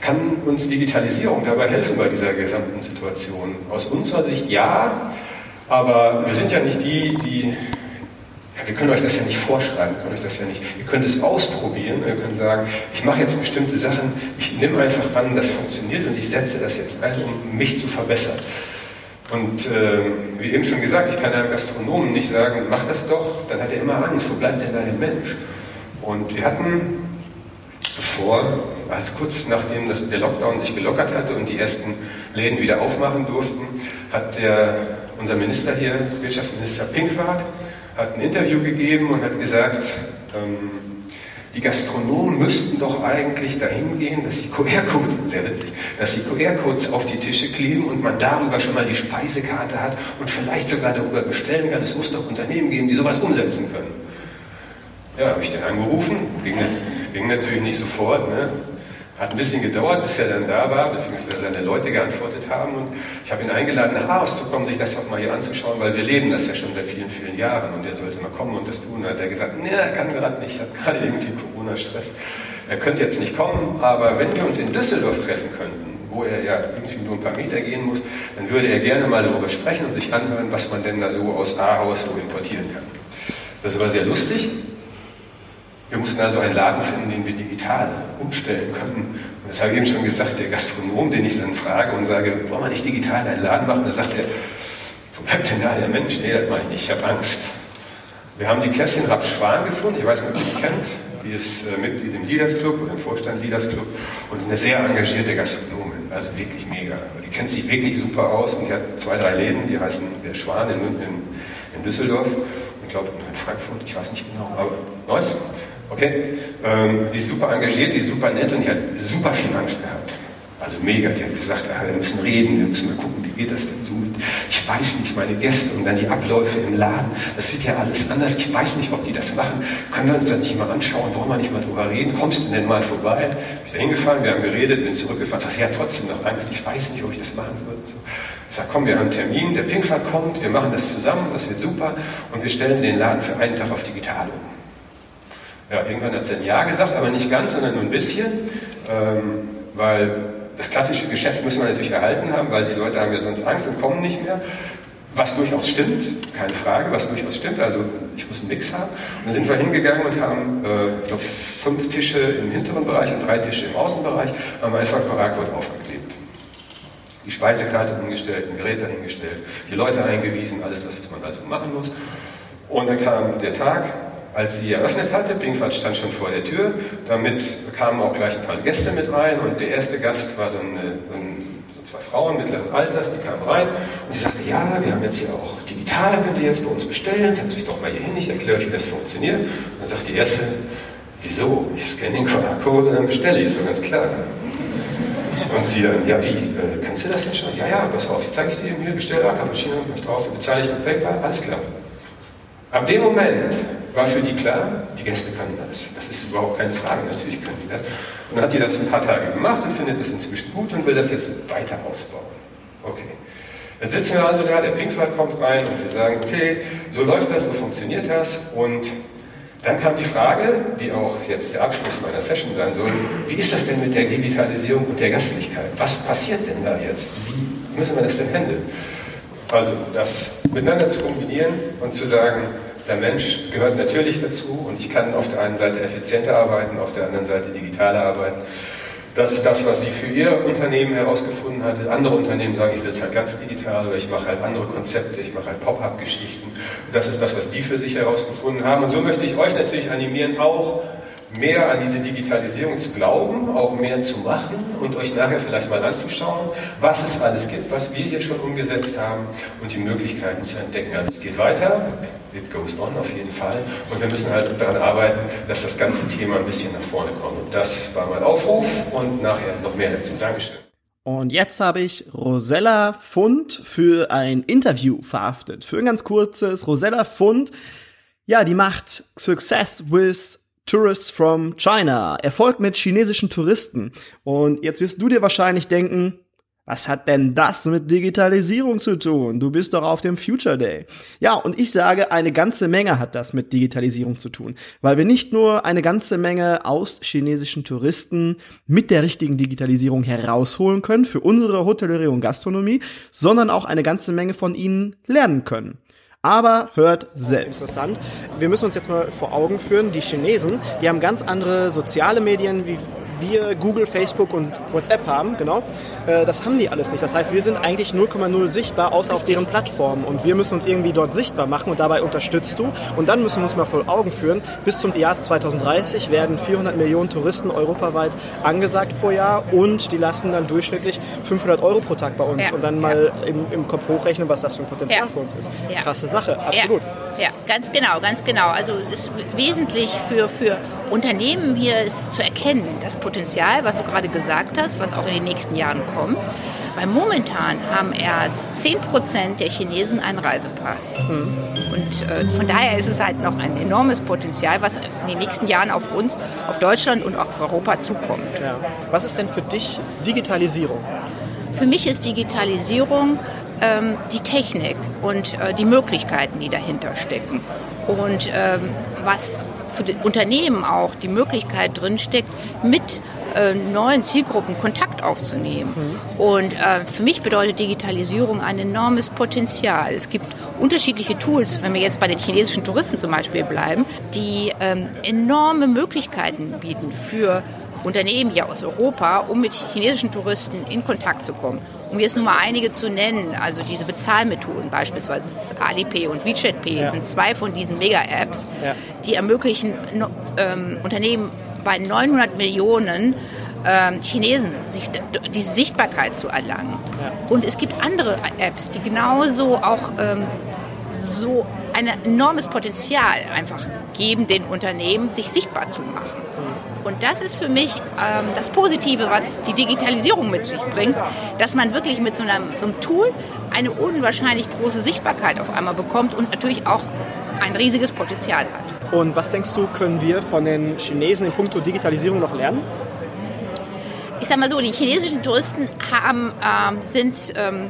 Kann uns Digitalisierung dabei helfen bei dieser gesamten Situation? Aus unserer Sicht ja, aber wir sind ja nicht die, die wir können euch das ja nicht vorschreiben, wir können euch das ja nicht. Ihr könnt es ausprobieren, ihr könnt sagen, ich mache jetzt bestimmte Sachen, ich nehme einfach an, das funktioniert und ich setze das jetzt ein, um mich zu verbessern. Und äh, wie eben schon gesagt, ich kann einem Gastronomen nicht sagen, mach das doch, dann hat er immer Angst, wo bleibt denn der Mensch? Und wir hatten bevor, als kurz nachdem das, der Lockdown sich gelockert hatte und die ersten Läden wieder aufmachen durften, hat der, unser Minister hier, Wirtschaftsminister Pinkwart, hat ein Interview gegeben und hat gesagt, ähm, die Gastronomen müssten doch eigentlich dahin gehen, dass die QR-Codes, QR-Codes auf die Tische kleben und man darüber schon mal die Speisekarte hat und vielleicht sogar darüber bestellen kann. Es muss doch Unternehmen geben, die sowas umsetzen können. Ja, habe ich den angerufen, ging, ging natürlich nicht sofort. Ne? Hat ein bisschen gedauert, bis er dann da war, beziehungsweise seine Leute geantwortet haben. Und ich habe ihn eingeladen, nach Aarhus zu kommen, sich das doch mal hier anzuschauen, weil wir leben das ja schon seit vielen, vielen Jahren. Und er sollte mal kommen und das tun. Da hat er gesagt, nee, er kann gerade nicht, hat gerade irgendwie Corona-Stress. er könnte jetzt nicht kommen, aber wenn wir uns in Düsseldorf treffen könnten, wo er ja irgendwie nur ein paar Meter gehen muss, dann würde er gerne mal darüber sprechen und sich anhören, was man denn da so aus Ahaus so importieren kann. Das war sehr lustig. Wir mussten also einen Laden finden, den wir digital umstellen können. Und das habe ich eben schon gesagt, der Gastronom, den ich dann frage und sage, wollen wir nicht digital einen Laden machen? Da sagt er, wo bleibt denn da der Mensch? Nee, das meine ich nicht, ich habe Angst. Wir haben die Kerstin Rapp-Schwan gefunden, ich weiß nicht, ob ihr die kennt. Die ist äh, Mitglied im Leaders Club oder im Vorstand Leaders Club und eine sehr engagierte Gastronomin, also wirklich mega. Die kennt sich wirklich super aus und die hat zwei, drei Läden, die heißen der Schwan in, in, in Düsseldorf ich glaube in Frankfurt, ich weiß nicht genau, aber Neuss. Okay, ähm, die ist super engagiert, die ist super nett und die hat super viel Angst gehabt. Also mega, die hat gesagt, ah, wir müssen reden, wir müssen mal gucken, wie geht das denn so. Ich weiß nicht, meine Gäste und dann die Abläufe im Laden, das wird ja alles anders. Ich weiß nicht, ob die das machen. Können wir uns das nicht mal anschauen? Wollen wir nicht mal drüber reden? Kommst du denn mal vorbei? Ich bin da hingefahren, wir haben geredet, bin zurückgefahren. Sag, ja, trotzdem noch Angst. Ich weiß nicht, ob ich das machen soll. So. Ich sag, komm, wir haben einen Termin, der Pinkfahrt kommt, wir machen das zusammen, das wird super und wir stellen den Laden für einen Tag auf digital um. Ja, irgendwann hat sie ein Ja gesagt, aber nicht ganz, sondern nur ein bisschen, ähm, weil das klassische Geschäft müssen wir natürlich erhalten haben, weil die Leute haben ja sonst Angst und kommen nicht mehr. Was durchaus stimmt, keine Frage, was durchaus stimmt, also ich muss einen Mix haben. Und dann sind wir hingegangen und haben, äh, ich glaube, fünf Tische im hinteren Bereich und drei Tische im Außenbereich, haben einfach Quarakcode aufgeklebt. Die Speisekarte umgestellt, ein Gerät dahingestellt, die Leute eingewiesen, alles das, was man also machen muss. Und dann kam der Tag, als sie eröffnet hatte, Pinkfahrt stand schon vor der Tür, damit kamen auch gleich ein paar Gäste mit rein und der erste Gast war so, eine, so zwei Frauen mittleren Alters, die kamen rein und sie sagte, ja, wir haben jetzt hier auch digital, könnt ihr jetzt bei uns bestellen, setzt euch doch mal hier hin, ich erkläre euch, wie das funktioniert. Und dann sagt die erste, wieso? Ich scanne den QR-Code und dann bestelle ich, so ganz klar. Und sie dann, ja wie, äh, kannst du das denn schon? Ja, ja, pass auf, ich zeige ich dir eben hier, bestell da Cappuccino, mach drauf, bezahle ich mit PayPal, alles klar. Ab dem Moment war für die klar, die Gäste können das. Das ist überhaupt keine Frage, natürlich können die das. Und dann hat die das ein paar Tage gemacht und findet es inzwischen gut und will das jetzt weiter ausbauen. Okay. Jetzt sitzen wir also da, der Pinkwart kommt rein und wir sagen, okay, so läuft das, so funktioniert das. Und dann kam die Frage, die auch jetzt der Abschluss meiner Session sein soll, wie ist das denn mit der Digitalisierung und der Gastlichkeit? Was passiert denn da jetzt? Wie müssen wir das denn handeln? Also das miteinander zu kombinieren und zu sagen, der Mensch gehört natürlich dazu und ich kann auf der einen Seite effizienter arbeiten, auf der anderen Seite digitaler arbeiten. Das ist das, was sie für ihr Unternehmen herausgefunden hat. Andere Unternehmen sagen, ich will es halt ganz digital oder ich mache halt andere Konzepte, ich mache halt Pop-up-Geschichten. Das ist das, was die für sich herausgefunden haben. Und so möchte ich euch natürlich animieren, auch mehr an diese Digitalisierung zu glauben, auch mehr zu machen und euch nachher vielleicht mal anzuschauen, was es alles gibt, was wir hier schon umgesetzt haben und die Möglichkeiten zu entdecken. Also es geht weiter, it goes on auf jeden Fall und wir müssen halt daran arbeiten, dass das ganze Thema ein bisschen nach vorne kommt. Und das war mein Aufruf und nachher noch mehr dazu. Dankeschön. Und jetzt habe ich Rosella Fund für ein Interview verhaftet. Für ein ganz kurzes. Rosella Fund, ja, die macht Success with Tourists from China. Erfolg mit chinesischen Touristen. Und jetzt wirst du dir wahrscheinlich denken, was hat denn das mit Digitalisierung zu tun? Du bist doch auf dem Future Day. Ja, und ich sage, eine ganze Menge hat das mit Digitalisierung zu tun, weil wir nicht nur eine ganze Menge aus chinesischen Touristen mit der richtigen Digitalisierung herausholen können für unsere Hotellerie und Gastronomie, sondern auch eine ganze Menge von ihnen lernen können. Aber hört selbst. Interessant. Wir müssen uns jetzt mal vor Augen führen, die Chinesen, die haben ganz andere soziale Medien wie wir Google, Facebook und WhatsApp haben, genau, das haben die alles nicht. Das heißt, wir sind eigentlich 0,0 sichtbar, außer auf deren Plattformen. Und wir müssen uns irgendwie dort sichtbar machen und dabei unterstützt du. Und dann müssen wir uns mal vor Augen führen, bis zum Jahr 2030 werden 400 Millionen Touristen europaweit angesagt pro Jahr und die lassen dann durchschnittlich 500 Euro pro Tag bei uns. Ja. Und dann mal im, im, Kopf hochrechnen, was das für ein Potenzial ja. für uns ist. Ja. Krasse Sache, absolut. Ja, ganz genau, ganz genau. Also es ist wesentlich für, für Unternehmen hier ist zu erkennen, das Potenzial, was du gerade gesagt hast, was auch in den nächsten Jahren kommt. Weil momentan haben erst 10% der Chinesen einen Reisepass. Mhm. Und äh, von daher ist es halt noch ein enormes Potenzial, was in den nächsten Jahren auf uns, auf Deutschland und auch auf Europa zukommt. Ja. Was ist denn für dich Digitalisierung? Für mich ist Digitalisierung ähm, die Technik und äh, die Möglichkeiten, die dahinter stecken. und ähm, was für die Unternehmen auch die Möglichkeit drinsteckt, mit äh, neuen Zielgruppen Kontakt aufzunehmen. Mhm. Und äh, für mich bedeutet Digitalisierung ein enormes Potenzial. Es gibt unterschiedliche Tools, wenn wir jetzt bei den chinesischen Touristen zum Beispiel bleiben, die ähm, enorme Möglichkeiten bieten für Unternehmen hier aus Europa, um mit chinesischen Touristen in Kontakt zu kommen. Um jetzt nur mal einige zu nennen, also diese Bezahlmethoden beispielsweise Alipay und WeChat Pay ja. sind zwei von diesen Mega-Apps, ja. die ermöglichen ähm, Unternehmen bei 900 Millionen ähm, Chinesen sich, diese Sichtbarkeit zu erlangen. Ja. Und es gibt andere Apps, die genauso auch ähm, so ein enormes Potenzial einfach geben, den Unternehmen sich sichtbar zu machen. Und das ist für mich ähm, das Positive, was die Digitalisierung mit sich bringt, dass man wirklich mit so einem, so einem Tool eine unwahrscheinlich große Sichtbarkeit auf einmal bekommt und natürlich auch ein riesiges Potenzial hat. Und was denkst du, können wir von den Chinesen in puncto Digitalisierung noch lernen? Ich sag mal so, die chinesischen Touristen haben, ähm, sind, ähm,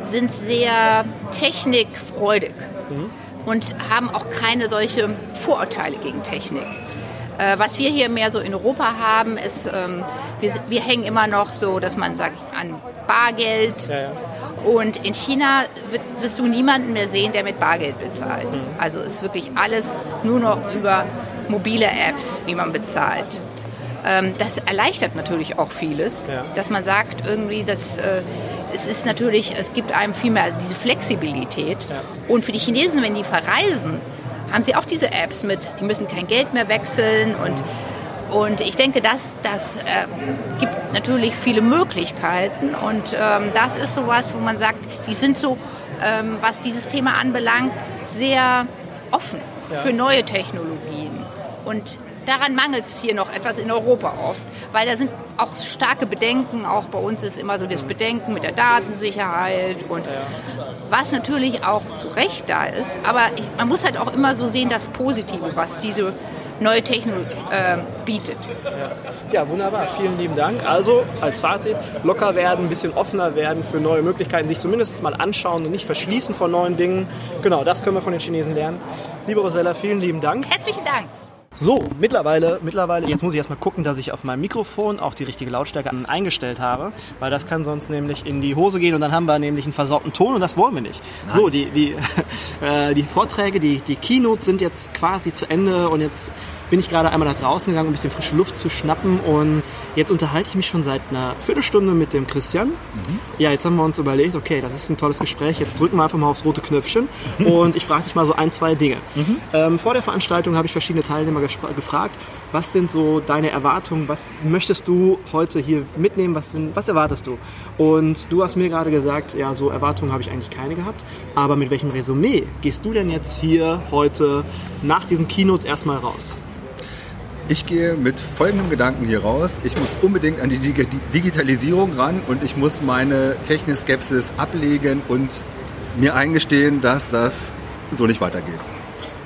sind sehr technikfreudig mhm. und haben auch keine solche Vorurteile gegen Technik. Äh, was wir hier mehr so in Europa haben, ist, ähm, wir, wir, hängen immer noch so, dass man sagt, an Bargeld. Ja, ja. Und in China wirst du niemanden mehr sehen, der mit Bargeld bezahlt. Mhm. Also ist wirklich alles nur noch über mobile Apps, wie man bezahlt. Ähm, das erleichtert natürlich auch vieles, ja. dass man sagt, irgendwie, dass äh, es ist natürlich, es gibt einem viel mehr diese Flexibilität. Und für die Chinesen, wenn die verreisen, haben sie auch diese Apps mit, die müssen kein Geld mehr wechseln und und ich denke, das, das äh, gibt natürlich viele Möglichkeiten und ähm, das ist sowas, wo man sagt, die sind so, ähm, was dieses Thema anbelangt, sehr offen ja. für neue Technologien. Und daran mangelt es hier noch etwas in Europa oft, weil da sind auch starke Bedenken, auch bei uns ist immer so das Bedenken mit der Datensicherheit und was natürlich auch zu Recht da ist, aber ich, man muss halt auch immer so sehen, das Positive, was diese neue Technologie äh, bietet. Ja. ja. wunderbar. Vielen lieben Dank. Also als Fazit, locker werden, ein bisschen offener werden für neue Möglichkeiten, sich zumindest mal anschauen und nicht verschließen vor neuen Dingen. Genau, das können wir von den Chinesen lernen. Liebe Rosella, vielen lieben Dank. Herzlichen Dank. So, mittlerweile, mittlerweile, jetzt muss ich erstmal gucken, dass ich auf meinem Mikrofon auch die richtige Lautstärke eingestellt habe, weil das kann sonst nämlich in die Hose gehen und dann haben wir nämlich einen versauten Ton und das wollen wir nicht. Nein. So, die, die, <laughs> äh, die Vorträge, die, die Keynotes sind jetzt quasi zu Ende und jetzt bin ich gerade einmal nach draußen gegangen, um ein bisschen frische Luft zu schnappen und jetzt unterhalte ich mich schon seit einer Viertelstunde mit dem Christian. Mhm. Ja, jetzt haben wir uns überlegt, okay, das ist ein tolles Gespräch, jetzt drücken wir einfach mal aufs rote Knöpfchen und ich frage dich mal so ein, zwei Dinge. Mhm. Ähm, vor der Veranstaltung habe ich verschiedene Teilnehmer gefragt, was sind so deine Erwartungen, was möchtest du heute hier mitnehmen, was, sind, was erwartest du? Und du hast mir gerade gesagt, ja, so Erwartungen habe ich eigentlich keine gehabt, aber mit welchem Resümee gehst du denn jetzt hier heute nach diesen Keynotes erstmal raus? Ich gehe mit folgendem Gedanken hier raus. Ich muss unbedingt an die Digitalisierung ran und ich muss meine Technikskepsis ablegen und mir eingestehen, dass das so nicht weitergeht.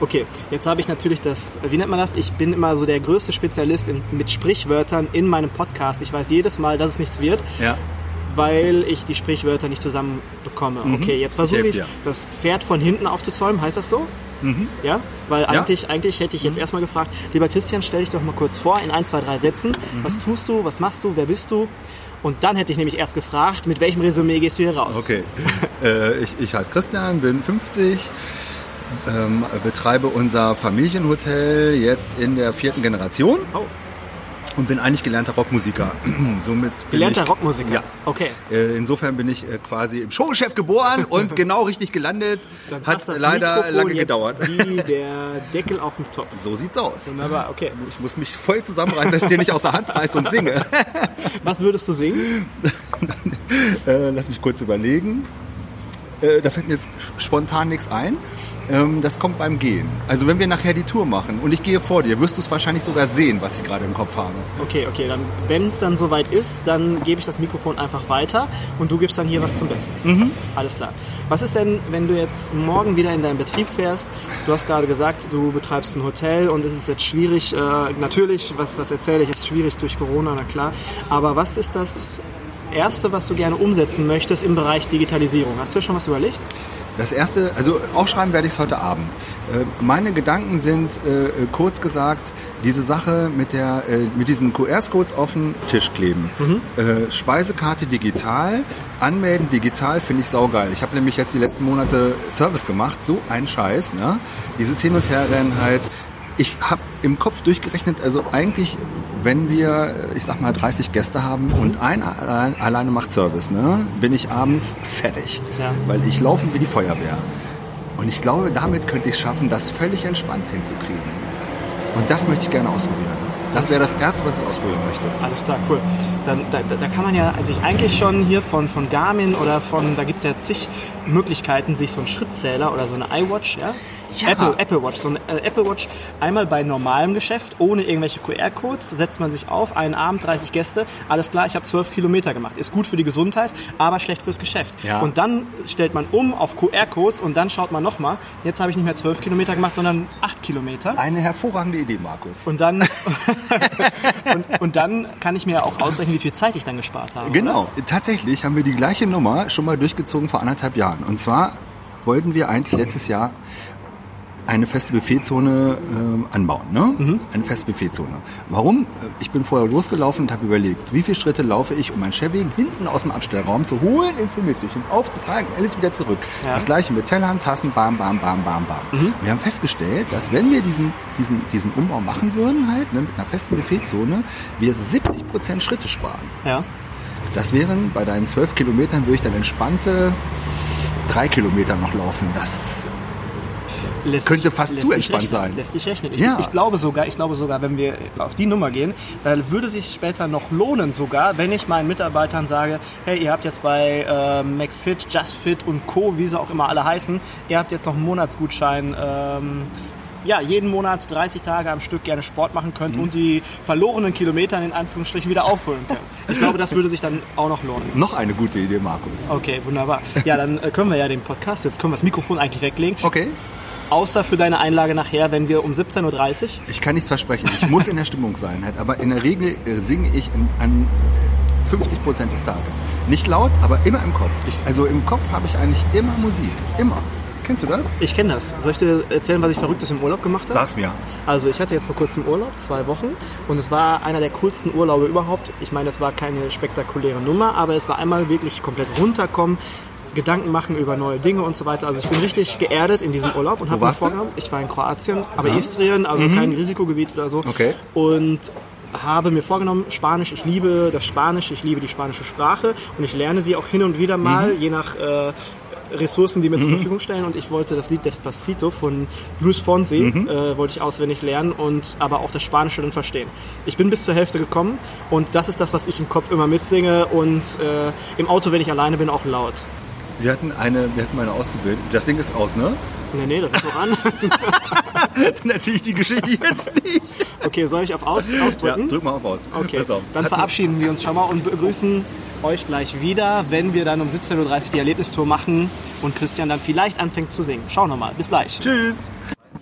Okay, jetzt habe ich natürlich das, wie nennt man das? Ich bin immer so der größte Spezialist in, mit Sprichwörtern in meinem Podcast. Ich weiß jedes Mal, dass es nichts wird. Ja weil ich die Sprichwörter nicht zusammenbekomme. Mhm. Okay, jetzt versuche ich, das Pferd von hinten aufzuzäumen. Heißt das so? Mhm. Ja, weil ja. Eigentlich, eigentlich hätte ich jetzt mhm. erstmal gefragt, lieber Christian, stell dich doch mal kurz vor in ein, zwei, drei Sätzen. Mhm. Was tust du, was machst du, wer bist du? Und dann hätte ich nämlich erst gefragt, mit welchem Resümee gehst du hier raus? Okay, <laughs> äh, ich, ich heiße Christian, bin 50, ähm, betreibe unser Familienhotel jetzt in der vierten Generation. Oh und bin eigentlich gelernter Rockmusiker. <clears throat> Somit gelernter ich, Rockmusiker? Ja. Okay. Äh, insofern bin ich äh, quasi im Showchef geboren <laughs> und genau richtig gelandet. Dann Hat leider Mikrofon lange gedauert. Wie der Deckel auf dem Topf. So sieht's aus. Wunderbar, okay. Ich muss mich voll zusammenreißen, dass ich dir nicht aus der Hand reiße und singe. Was würdest du singen? <laughs> äh, lass mich kurz überlegen. Äh, da fällt mir jetzt spontan nichts ein. Ähm, das kommt beim Gehen. Also wenn wir nachher die Tour machen und ich gehe vor dir, wirst du es wahrscheinlich sogar sehen, was ich gerade im Kopf habe. Okay, okay, dann wenn es dann soweit ist, dann gebe ich das Mikrofon einfach weiter und du gibst dann hier was zum Besten. Mhm. Alles klar. Was ist denn, wenn du jetzt morgen wieder in deinen Betrieb fährst? Du hast gerade gesagt, du betreibst ein Hotel und es ist jetzt schwierig, äh, natürlich, was, was erzähle ich, ist schwierig durch Corona, na klar. Aber was ist das Erste, was du gerne umsetzen möchtest im Bereich Digitalisierung? Hast du schon was überlegt? Das erste, also aufschreiben werde ich es heute Abend. Äh, meine Gedanken sind äh, kurz gesagt diese Sache mit der äh, mit diesen QR-Codes auf den Tisch kleben. Mhm. Speisekarte digital, anmelden digital finde ich saugeil. Ich habe nämlich jetzt die letzten Monate Service gemacht, so ein Scheiß, ne? Dieses Hin und Herrennen halt. Ich habe im Kopf durchgerechnet, also eigentlich, wenn wir, ich sag mal, 30 Gäste haben und ein allein, alleine macht Service, ne, bin ich abends fertig, Ja. weil ich laufe wie die Feuerwehr. Und ich glaube, damit könnte ich es schaffen, das völlig entspannt hinzukriegen. Und das möchte ich gerne ausprobieren. Das wäre das Erste, was ich ausprobieren möchte. Alles klar, cool. Dann, da, da da kann man ja sich eigentlich schon hier von, von Garmin oder von, da gibt es ja zig Möglichkeiten, sich so einen Schrittzähler oder so eine iWatch, ja? Ja. Apple, Apple Watch, so eine äh, Apple Watch einmal bei normalem Geschäft, ohne irgendwelche QR-Codes, setzt man sich auf, einen Abend, 30 Gäste, alles klar, ich habe 12 Kilometer gemacht. Ist gut für die Gesundheit, aber schlecht fürs Geschäft. Ja. Und dann stellt man um auf QR-Codes und dann schaut man nochmal, jetzt habe ich nicht mehr 12 Kilometer gemacht, sondern 8 Kilometer. Eine hervorragende Idee, Markus. Und dann, <laughs> und, und dann kann ich mir auch ausrechnen, wie viel Zeit ich dann gespart habe. Genau, tatsächlich haben wir die gleiche Nummer schon mal durchgezogen vor anderthalb Jahren. Und zwar wollten wir eigentlich letztes Jahr eine feste Buffetzone ähm, anbauen. Ne? Eine feste Buffetzone. Warum? Äh, Ich bin vorher losgelaufen und habe überlegt, wie viele Schritte laufe ich, um mein Chevy hinten aus dem Abstellraum zu holen, ins Zimmerchen aufzutragen, alles wieder zurück. Ja. Das gleiche mit Tellern, Tassen, bam, bam, bam, bam, bam. Wir haben festgestellt, dass wenn wir diesen, diesen, diesen Umbau machen würden, halt, ne, mit einer festen Buffetzone, wir 70% Schritte sparen. Ja. Das wären bei deinen zwölf Kilometern würde ich dann entspannte drei Kilometer noch laufen. Das Lässt Könnte fast lässt zu entspannt rechnen, sein. Lässt sich rechnen. Ich, Ja. ich glaube sogar, ich glaube sogar, wenn wir auf die Nummer gehen, da würde sich später noch lohnen sogar, wenn ich meinen Mitarbeitern sage, hey, ihr habt jetzt bei äh, McFit, JustFit und Co., wie sie auch immer alle heißen, ihr habt jetzt noch einen Monatsgutschein. Ähm, ja, jeden Monat 30 Tage am Stück gerne Sport machen könnt Mhm. und die verlorenen Kilometer in Anführungsstrichen wieder aufholen könnt. Ich glaube, das würde sich dann auch noch lohnen. noch eine gute Idee, Markus. Okay, wunderbar. Ja, dann äh, können wir ja den Podcast, jetzt können wir das Mikrofon eigentlich weglegen. Okay. Außer für deine Einlage nachher, wenn wir um 17.30 Uhr. Ich kann nichts versprechen. Ich muss in der Stimmung sein, halt. aber in der Regel äh, singe ich in, an äh, 50 Prozent des Tages. Nicht laut, aber immer im Kopf. Ich, also im Kopf habe ich eigentlich immer Musik. Immer. Kennst du das? Ich kenne das. Soll ich dir erzählen, was ich Verrücktes im Urlaub gemacht habe? Sag's mir. Also ich hatte jetzt vor kurzem Urlaub, zwei Wochen, und es war einer der coolsten Urlaube überhaupt. Ich meine, das war keine spektakuläre Nummer, aber es war einmal wirklich komplett runterkommen, Gedanken machen über neue Dinge und so weiter. Also ich bin richtig geerdet in diesem Urlaub und habe mir vorgenommen, ich war in Kroatien, aber Aha. Istrien, also Mhm. kein Risikogebiet oder so. Okay. Und habe mir vorgenommen, Spanisch, ich liebe das Spanisch, ich liebe die spanische Sprache und ich lerne sie auch hin und wieder mal, Mhm. je nach äh, Ressourcen, die mir zur Verfügung stellen. Und ich wollte das Lied Despacito von Luis Fonsi, Mhm. äh, wollte ich auswendig lernen und aber auch das Spanische dann verstehen. Ich bin bis zur Hälfte gekommen und das ist das, was ich im Kopf immer mitsinge und äh, im Auto, wenn ich alleine bin, auch laut. Wir hatten eine, wir hatten mal eine Auszubildende. Das Ding ist aus, ne? Nee, nee, das ist noch an. <laughs> Dann erzähle ich die Geschichte jetzt nicht. Okay, soll ich auf Aus ausdrücken? Ja, drück mal auf aus. Okay, auf. dann Hat- verabschieden wir uns schon mal und begrüßen euch gleich wieder, wenn wir dann um 17.30 Uhr die Erlebnistour machen und Christian dann vielleicht anfängt zu singen. Schauen wir mal. Bis gleich. Tschüss.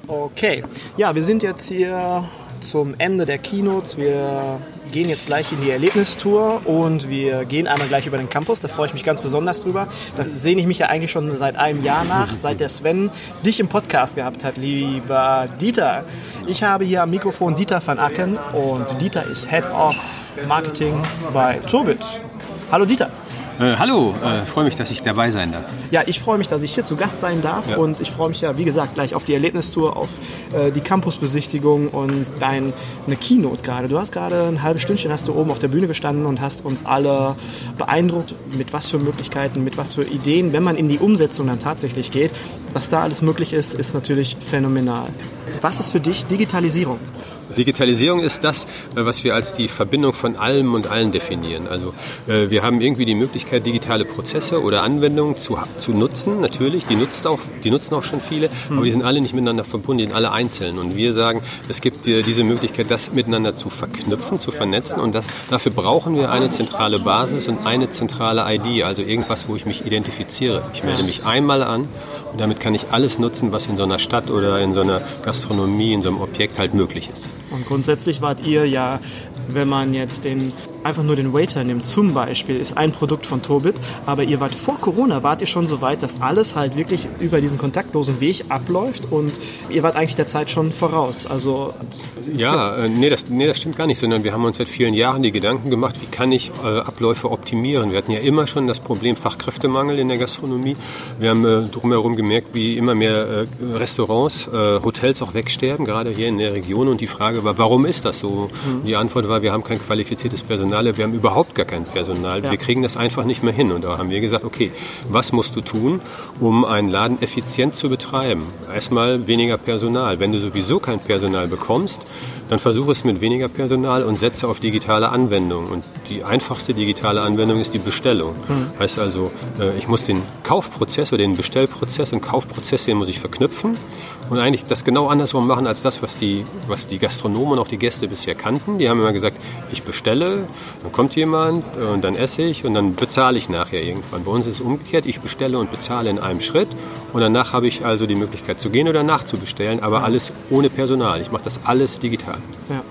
Okay, ja, wir sind jetzt hier zum Ende der Keynotes. Wir gehen jetzt gleich in die Erlebnistour und wir gehen einmal gleich über den Campus. Da freue ich mich ganz besonders drüber. Da sehne ich mich ja eigentlich schon seit einem Jahr nach, <laughs> seit der Sven dich im Podcast gehabt hat, lieber Dieter. Ich habe hier am Mikrofon Dieter van Acken und Dieter ist Head of Marketing bei Turbit. Hallo Dieter. Äh, hallo, äh, freue mich, dass ich dabei sein darf. Ja, ich freue mich, dass ich hier zu Gast sein darf Ja. und ich freue mich ja, wie gesagt, gleich auf die Erlebnistour, auf äh, die Campusbesichtigung und dein, eine Keynote gerade. Du hast gerade ein halbes Stündchen hast du oben auf der Bühne gestanden und hast uns alle beeindruckt, mit was für Möglichkeiten, mit was für Ideen, wenn man in die Umsetzung dann tatsächlich geht. Was da alles möglich ist, ist natürlich phänomenal. Was ist für dich Digitalisierung? Digitalisierung ist das, äh, was wir als die Verbindung von allem und allen definieren. Also äh, wir haben irgendwie die Möglichkeit, digitale Prozesse oder Anwendungen zu, zu nutzen. Natürlich, die, nutzt auch, die nutzen auch schon viele, aber die sind alle nicht miteinander verbunden, die sind alle einzeln. Und wir sagen, es gibt äh, diese Möglichkeit, das miteinander zu verknüpfen, zu vernetzen. Und das, dafür brauchen wir eine zentrale Basis und eine zentrale ID, also irgendwas, wo ich mich identifiziere. Ich melde mich einmal an und damit kann ich alles nutzen, was in so einer Stadt oder in so einer Gastronomie, in so einem Objekt halt möglich ist. Und grundsätzlich wart ihr ja, wenn man jetzt den einfach nur den Waiter nimmt, zum Beispiel, ist ein Produkt von Tobit, aber ihr wart vor Corona, wart ihr schon so weit, dass alles halt wirklich über diesen kontaktlosen Weg abläuft und ihr wart eigentlich der Zeit schon voraus. Also ja, äh, nee, das, nee, das stimmt gar nicht, sondern wir haben uns seit vielen Jahren die Gedanken gemacht, wie kann ich äh, Abläufe optimieren. Wir hatten ja immer schon das Problem Fachkräftemangel in der Gastronomie. Wir haben äh, drumherum gemerkt, wie immer mehr äh, Restaurants, äh, Hotels auch wegsterben, gerade hier in der Region. Und die Frage war, warum ist das so? Mhm. Die Antwort war, wir haben kein qualifiziertes Personal, wir haben überhaupt gar kein Personal. Ja. Wir kriegen das einfach nicht mehr hin. Und da haben wir gesagt, okay, was musst du tun, um einen Laden effizient zu betreiben? Erstmal weniger Personal. Wenn du sowieso kein Personal bekommst, dann versuche es mit weniger Personal und setze auf digitale Anwendungen. Und die einfachste digitale Anwendung ist die Bestellung. Mhm. Heißt also, äh, ich muss den Kaufprozess oder den Bestellprozess und Kaufprozess, den muss ich verknüpfen und eigentlich das genau andersrum machen als das, was die, was die Gastronomen und auch die Gäste bisher kannten. Die haben immer gesagt, ich bestelle, dann kommt jemand und dann esse ich und dann bezahle ich nachher irgendwann. Bei uns ist es umgekehrt, ich bestelle und bezahle in einem Schritt und danach habe ich also die Möglichkeit zu gehen oder nachzubestellen, aber alles ohne Personal. Ich mache das alles digital. Ja.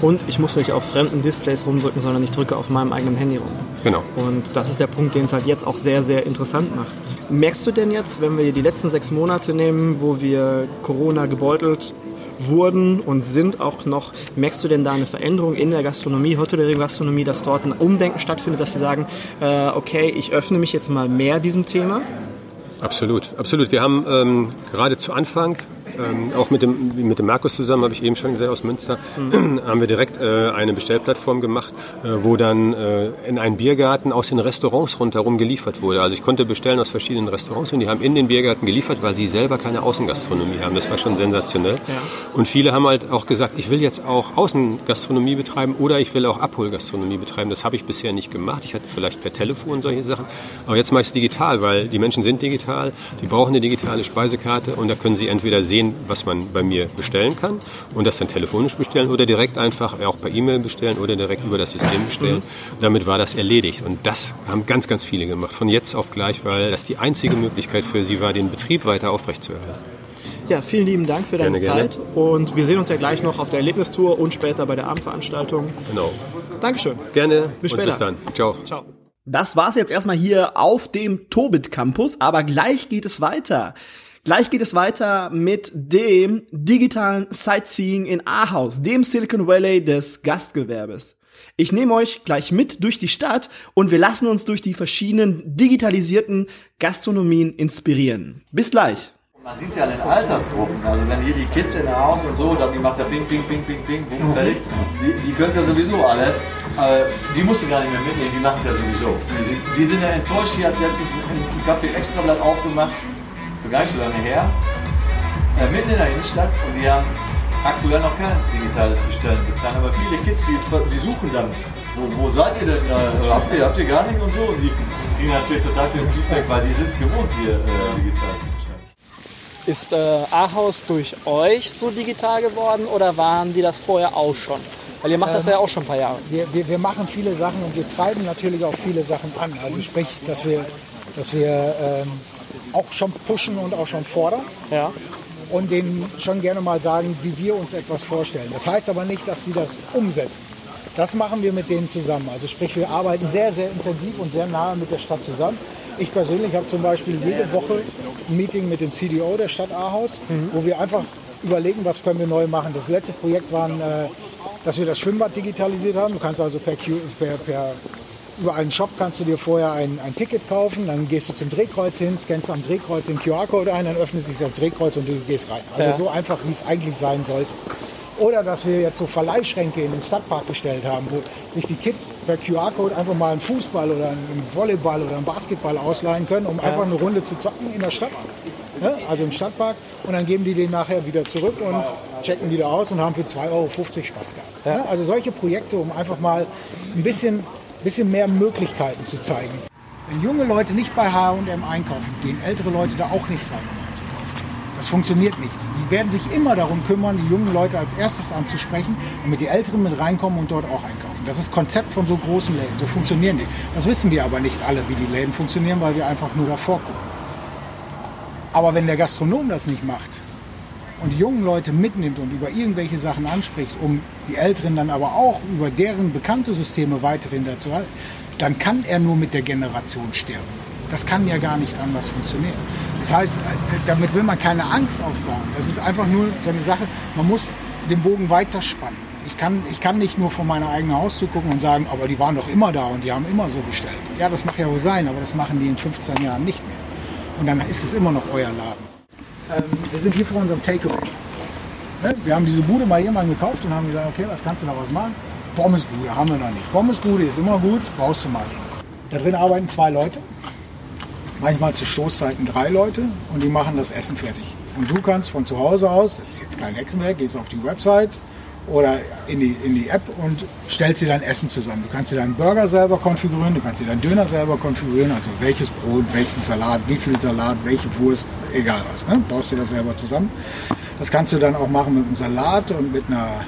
Und ich muss nicht auf fremden Displays rumdrücken, sondern ich drücke auf meinem eigenen Handy rum. Genau. Und das ist der Punkt, den es halt jetzt auch sehr, sehr interessant macht. Merkst du denn jetzt, wenn wir die letzten sechs Monate nehmen, wo wir Corona gebeutelt wurden und sind auch noch, merkst du denn da eine Veränderung in der Gastronomie, Hotellerie Gastronomie, dass dort ein Umdenken stattfindet, dass sie sagen, äh, okay, ich öffne mich jetzt mal mehr diesem Thema? Absolut, absolut. Wir haben ähm, gerade zu Anfang ähm, auch mit dem, mit dem Markus zusammen, habe ich eben schon gesagt, aus Münster, mhm. haben wir direkt äh, eine Bestellplattform gemacht, äh, wo dann äh, in einen Biergarten aus den Restaurants rundherum geliefert wurde. Also ich konnte bestellen aus verschiedenen Restaurants und die haben in den Biergarten geliefert, weil sie selber keine Außengastronomie haben. Das war schon sensationell. Ja. Und viele haben halt auch gesagt, ich will jetzt auch Außengastronomie betreiben oder ich will auch Abholgastronomie betreiben. Das habe ich bisher nicht gemacht. Ich hatte vielleicht per Telefon solche Sachen. Aber jetzt mache ich es digital, weil die Menschen sind digital, die brauchen eine digitale Speisekarte und da können sie entweder sehen, sehen, was man bei mir bestellen kann und das dann telefonisch bestellen oder direkt einfach auch per E-Mail bestellen oder direkt über das System bestellen. Mhm. Damit war das erledigt und das haben ganz, ganz viele gemacht, von jetzt auf gleich, weil das die einzige Möglichkeit für sie war, den Betrieb weiter aufrechtzuerhalten. Ja, vielen lieben Dank für deine gerne, Zeit gerne. und wir sehen uns ja gleich noch auf der Erlebnistour und später bei der Abendveranstaltung. Genau. Dankeschön. Gerne. Bis später. bis dann. Ciao. Ciao. Das war's jetzt erstmal hier auf dem Tobit Campus, aber gleich geht es weiter. Gleich geht es weiter mit dem digitalen Sightseeing in Ahaus, dem Silicon Valley des Gastgewerbes. Ich nehme euch gleich mit durch die Stadt und wir lassen uns durch die verschiedenen digitalisierten Gastronomien inspirieren. Bis gleich. Man sieht es ja an den Altersgruppen. Also wenn hier die Kids in der und so, dann die macht der Ping, Ping, Ping, Ping, Ping, Ping, fertig. Die, die können es ja sowieso alle. Äh, die musst du gar nicht mehr mitnehmen, die machen es ja sowieso. Die, die, sind ja enttäuscht, die hat letztens ein Kaffee Extrablatt aufgemacht so gar nicht so lange her, äh, mitten in der Innenstadt und die haben aktuell noch kein digitales Bestellen bezahlt. Aber viele Kids, die, die suchen dann, wo, wo seid ihr denn? Äh, habt, ihr, habt ihr gar nicht und so? Und die kriegen natürlich total viel Feedback, weil die sind es gewohnt, hier äh, digital zu bestellen. Ist äh, Ahaus durch euch so digital geworden oder waren die das vorher auch schon? Weil ihr macht das ähm, ja auch schon ein paar Jahre. Wir, wir, wir, machen viele Sachen und wir treiben natürlich auch viele Sachen an. Also sprich, dass wir, dass wir ähm, auch schon pushen und auch schon fordern. Ja. Und denen schon gerne mal sagen, wie wir uns etwas vorstellen. Das heißt aber nicht, dass sie das umsetzen. Das machen wir mit denen zusammen. Also sprich, wir arbeiten sehr, sehr intensiv und sehr nahe mit der Stadt zusammen. Ich persönlich habe zum Beispiel jede Woche ein Meeting mit dem CDO der Stadt Ahaus, mhm. wo wir einfach überlegen, was können wir neu machen. Das letzte Projekt war, äh, dass wir das Schwimmbad digitalisiert haben. Du kannst also per, per, per über einen Shop kannst du dir vorher ein, ein Ticket kaufen, dann gehst du zum Drehkreuz hin, scannst am Drehkreuz den QR-Code ein, dann öffnet sich das Drehkreuz und du gehst rein. Also ja. so einfach, wie es eigentlich sein sollte. Oder dass wir jetzt so Verleihschränke in den Stadtpark gestellt haben, wo sich die Kids per QR-Code einfach mal einen Fußball oder einen Volleyball oder einen Basketball ausleihen können, um ja. einfach eine Runde zu zocken in der Stadt, ne? also im Stadtpark. Und dann geben die den nachher wieder zurück und checken wieder aus und haben für 2,50 Euro Spaß gehabt. Ja. Ne? Also solche Projekte, um einfach mal ein bisschen bisschen mehr Möglichkeiten zu zeigen. Wenn junge Leute nicht bei H&M einkaufen, gehen ältere Leute da auch nicht rein, um einzukaufen. Das funktioniert nicht. Die werden sich immer darum kümmern, die jungen Leute als erstes anzusprechen, damit die Älteren mit reinkommen und dort auch einkaufen. Das ist Konzept von so großen Läden. So funktionieren die. Das wissen wir aber nicht alle, wie die Läden funktionieren, weil wir einfach nur davor gucken. Aber wenn der Gastronom das nicht macht, und die jungen Leute mitnimmt und über irgendwelche Sachen anspricht, um die Älteren dann aber auch über deren bekannte Systeme weiterhin dazu halten, dann kann er nur mit der Generation sterben. Das kann ja gar nicht anders funktionieren. Das heißt, äh, damit will man keine Angst aufbauen. Das ist einfach nur so eine Sache, man muss den Bogen weiterspannen. Ich kann, ich kann nicht nur von meiner eigenen Haus zugucken und sagen, aber die waren doch immer da und die haben immer so bestellt. Ja, das mag ja wohl sein, aber das machen die in 15 Jahren nicht mehr. Und dann ist es immer noch euer Laden. Ähm, wir sind hier vor unserem Takeaway. Ne? Wir haben diese Bude mal jemandem gekauft und haben gesagt, okay, was kannst du daraus machen? Pommesbude haben wir noch nicht. Pommesbude ist immer gut, brauchst du mal. Da drin arbeiten zwei Leute, manchmal zu Stoßzeiten drei Leute und die machen das Essen fertig. Und du kannst von zu Hause aus, das ist jetzt kein Hexenwerk, gehst auf die Website oder in die, in die App und stellst dir dein Essen zusammen. Du kannst dir deinen Burger selber konfigurieren, du kannst dir deinen Döner selber konfigurieren, also welches Brot, welchen Salat, wie viel Salat, welche Wurst, egal was. Ne? Baust dir das selber zusammen. Das kannst du dann auch machen mit einem Salat und mit einer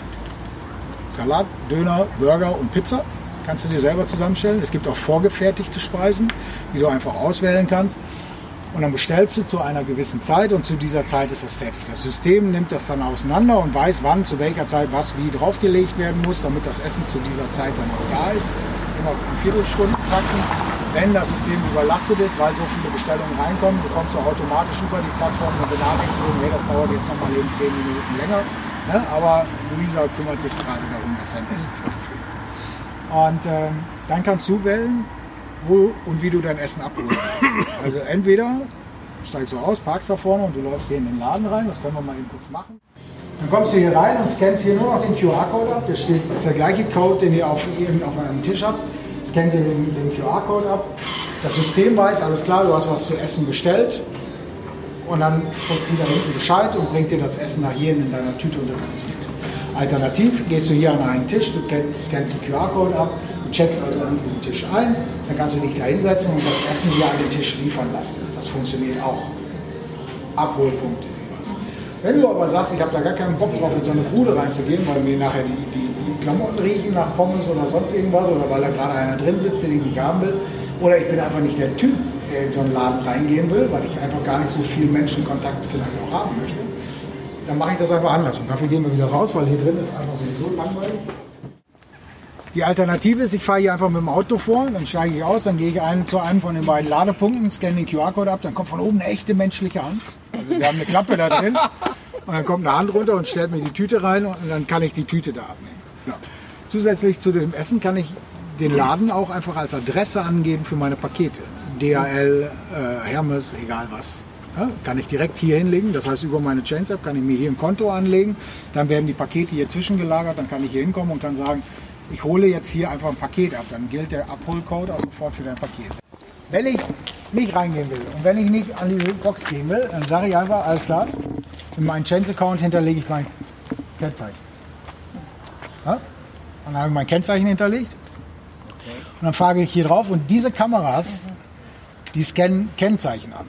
Salat, Döner, Burger und Pizza. Kannst du dir selber zusammenstellen. Es gibt auch vorgefertigte Speisen, die du einfach auswählen kannst. Und dann bestellst du zu einer gewissen Zeit und zu dieser Zeit ist das fertig. Das System nimmt das dann auseinander und weiß, wann, zu welcher Zeit was wie draufgelegt werden muss, damit das Essen zu dieser Zeit dann auch da ist. Immer in Viertelstundentakten. Wenn das System überlastet ist, weil so viele Bestellungen reinkommen, bekommst du automatisch über die Plattform eine Benachrichtigung, hey, das dauert jetzt nochmal eben 10 Minuten länger. Ne? Aber Luisa kümmert sich gerade darum, dass sein Essen fertig wird. Und ähm, dann kannst du wählen, wo und wie du dein Essen abholen willst. Also entweder steigst du aus, parkst da vorne und du läufst hier in den Laden rein, das können wir mal eben kurz machen. Dann kommst du hier rein und scannst hier nur noch den QR-Code ab. Der steht, das ist der gleiche Code, den ihr auf, auf einem Tisch habt. Scannt ihr den, den QR-Code ab. Das System weiß, alles klar, du hast was zu essen bestellt. Und dann kriegt sie da hinten Bescheid und bringt dir das Essen nach hier in deiner Tüte und du kannst mit. Alternativ gehst du hier an einen Tisch, du scannst den QR-Code ab, checkst also an diesen Tisch ein, dann kannst du dich da hinsetzen und das Essen hier an den Tisch liefern lassen. Das funktioniert auch. Abholpunkte. Wenn du aber sagst, ich habe da gar keinen Bock drauf, in so eine Bude reinzugehen, weil mir nachher die, die, die Klamotten riechen nach Pommes oder sonst irgendwas, oder weil da gerade einer drin sitzt, den ich nicht haben will, oder ich bin einfach nicht der Typ, der in so einen Laden reingehen will, weil ich einfach gar nicht so viel Menschenkontakt vielleicht auch haben möchte, dann mache ich das einfach anders. Und dafür gehen wir wieder raus, weil hier drin ist einfach sowieso langweilig. Die Alternative ist, ich fahre hier einfach mit dem Auto vor, dann steige ich aus, dann gehe ich ein, zu einem von den beiden Ladepunkten, scanne den QR-Code ab, dann kommt von oben eine echte menschliche Hand. Also wir haben eine Klappe da drin und dann kommt eine Hand runter und stellt mir die Tüte rein und dann kann ich die Tüte da abnehmen. Ja. Zusätzlich zu dem Essen kann ich den Laden auch einfach als Adresse angeben für meine Pakete. DHL, äh, Hermes, egal was. Ja, kann ich direkt hier hinlegen. Das heißt, über meine Chains App kann ich mir hier ein Konto anlegen. Dann werden die Pakete hier zwischengelagert. Dann kann ich hier hinkommen und kann sagen, ich hole jetzt hier einfach ein Paket ab. Dann gilt der Abholcode auch sofort für dein Paket. Wenn ich nicht reingehen will und wenn ich nicht an diese Box gehen will, dann sage ich einfach, alles klar, in meinen Chains-Account hinterlege ich mein Kennzeichen. Ja? Dann habe ich mein Kennzeichen hinterlegt. Und dann frage ich hier drauf und diese Kameras, die scannen Kennzeichen ab.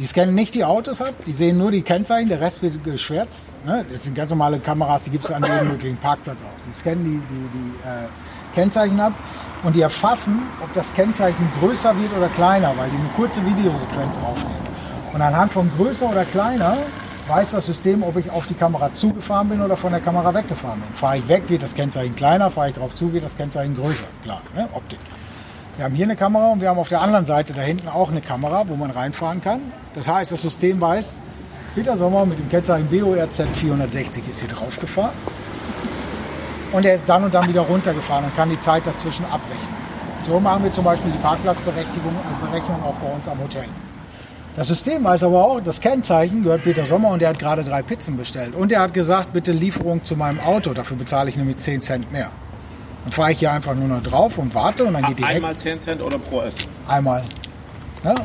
Die scannen nicht die Autos ab, die sehen nur die Kennzeichen, der Rest wird geschwärzt. Ne? Das sind ganz normale Kameras, die gibt es an jedem möglichen Parkplatz auch. Die scannen die, die, die äh, Kennzeichen ab und die erfassen, ob das Kennzeichen größer wird oder kleiner, weil die eine kurze Videosequenz aufnehmen. Und anhand von größer oder kleiner weiß das System, ob ich auf die Kamera zugefahren bin oder von der Kamera weggefahren bin. Fahre ich weg, wird das Kennzeichen kleiner, fahre ich darauf zu, wird das Kennzeichen größer. Klar, ne? Optik. Wir haben hier eine Kamera und wir haben auf der anderen Seite da hinten auch eine Kamera, wo man reinfahren kann. Das heißt, das System weiß, Peter Sommer mit dem Kennzeichen BORZ 460 ist hier drauf gefahren. Und er ist dann und dann wieder runtergefahren und kann die Zeit dazwischen abrechnen. So machen wir zum Beispiel die Parkplatzberechtigung Berechnung auch bei uns am Hotel. Das System weiß aber auch, das Kennzeichen gehört Peter Sommer und er hat gerade drei Pizzen bestellt. Und er hat gesagt, bitte Lieferung zu meinem Auto, dafür bezahle ich nämlich 10 Cent mehr. Dann fahre ich hier einfach nur noch drauf und warte und dann geht die Einmal 10 Cent oder pro Essen? Einmal. Also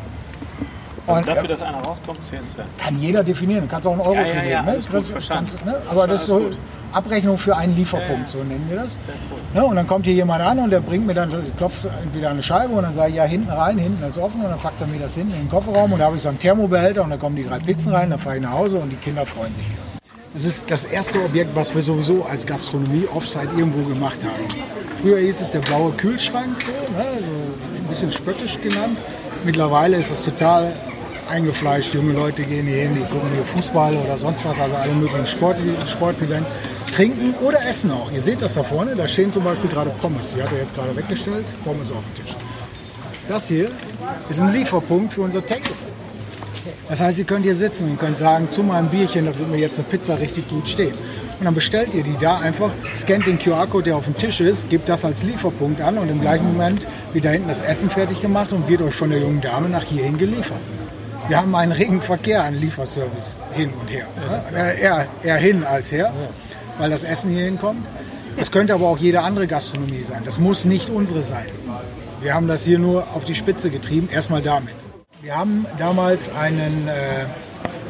Und, dafür, ja, dass einer rauskommt, 10 Cent. kann jeder definieren. Du kannst auch einen Euro Ja, für ja, nehmen. ja, ne? gut, kannst- ne? Aber das ist so gut. Abrechnung für einen Lieferpunkt, so nennen wir das. Ne? Und dann kommt hier jemand an und der bringt mir dann, klopft entweder eine Scheibe und dann sage ich, ja, hinten rein, hinten ist offen und dann packt er mir das hinten in den Kofferraum und da habe ich so einen Thermobehälter und da kommen die drei Pizzen rein, dann fahre ich nach Hause und die Kinder freuen sich hier. Das ist das erste Objekt, was wir sowieso als Gastronomie Offsite irgendwo gemacht haben. Früher hieß es der blaue Kühlschrank, so, ne? so ein bisschen spöttisch genannt. Mittlerweile ist es total eingefleischt. Junge Leute gehen hier hin, die gucken hier Fußball oder sonst was, also alle möglichen Sport, Sportsevents. Trinken oder essen auch. Ihr seht das da vorne, da stehen zum Beispiel gerade Pommes. Die hat er jetzt gerade weggestellt. Pommes auf dem Tisch. Das hier ist ein Lieferpunkt für unser Takeaway. Das heißt, ihr könnt hier sitzen und könnt sagen, zu meinem Bierchen, da wird mir jetzt eine Pizza richtig gut stehen. Und dann bestellt ihr die da einfach, scannt den QR-Code, der auf dem Tisch ist, gebt das als Lieferpunkt an und im gleichen Moment wird da hinten das Essen fertig gemacht und wird euch von der jungen Dame nach hierhin geliefert. Wir haben einen regen Verkehr an Lieferservice hin und her. Ne? Eher, eher hin als her, weil das Essen hier hinkommt. Das könnte aber auch jede andere Gastronomie sein. Das muss nicht unsere sein. Wir haben das hier nur auf die Spitze getrieben, erstmal damit. Wir haben damals einen, äh,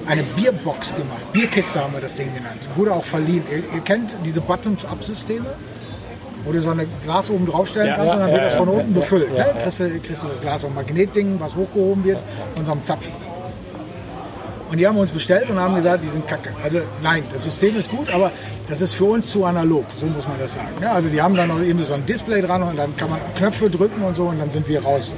eine Bierbox gemacht. Bierkiste haben wir das Ding genannt. Wurde auch verliehen. Ihr, ihr kennt diese Bottoms-up-Systeme? Wo du so ein Glas oben draufstellen Ja, kannst und dann ja, wird das ja, von ja, unten ja, befüllt. ja, ne? ja. Kriegst, du, kriegst du das Glas, so ein Magnetding, was hochgehoben wird, von so einem Zapfen. Und die haben uns bestellt und haben gesagt, die sind kacke. Also nein, das System ist gut, aber das ist für uns zu analog, so muss man das sagen. Ja, also die haben dann noch eben so ein Display dran und dann kann man Knöpfe drücken und so und dann sind wir raus.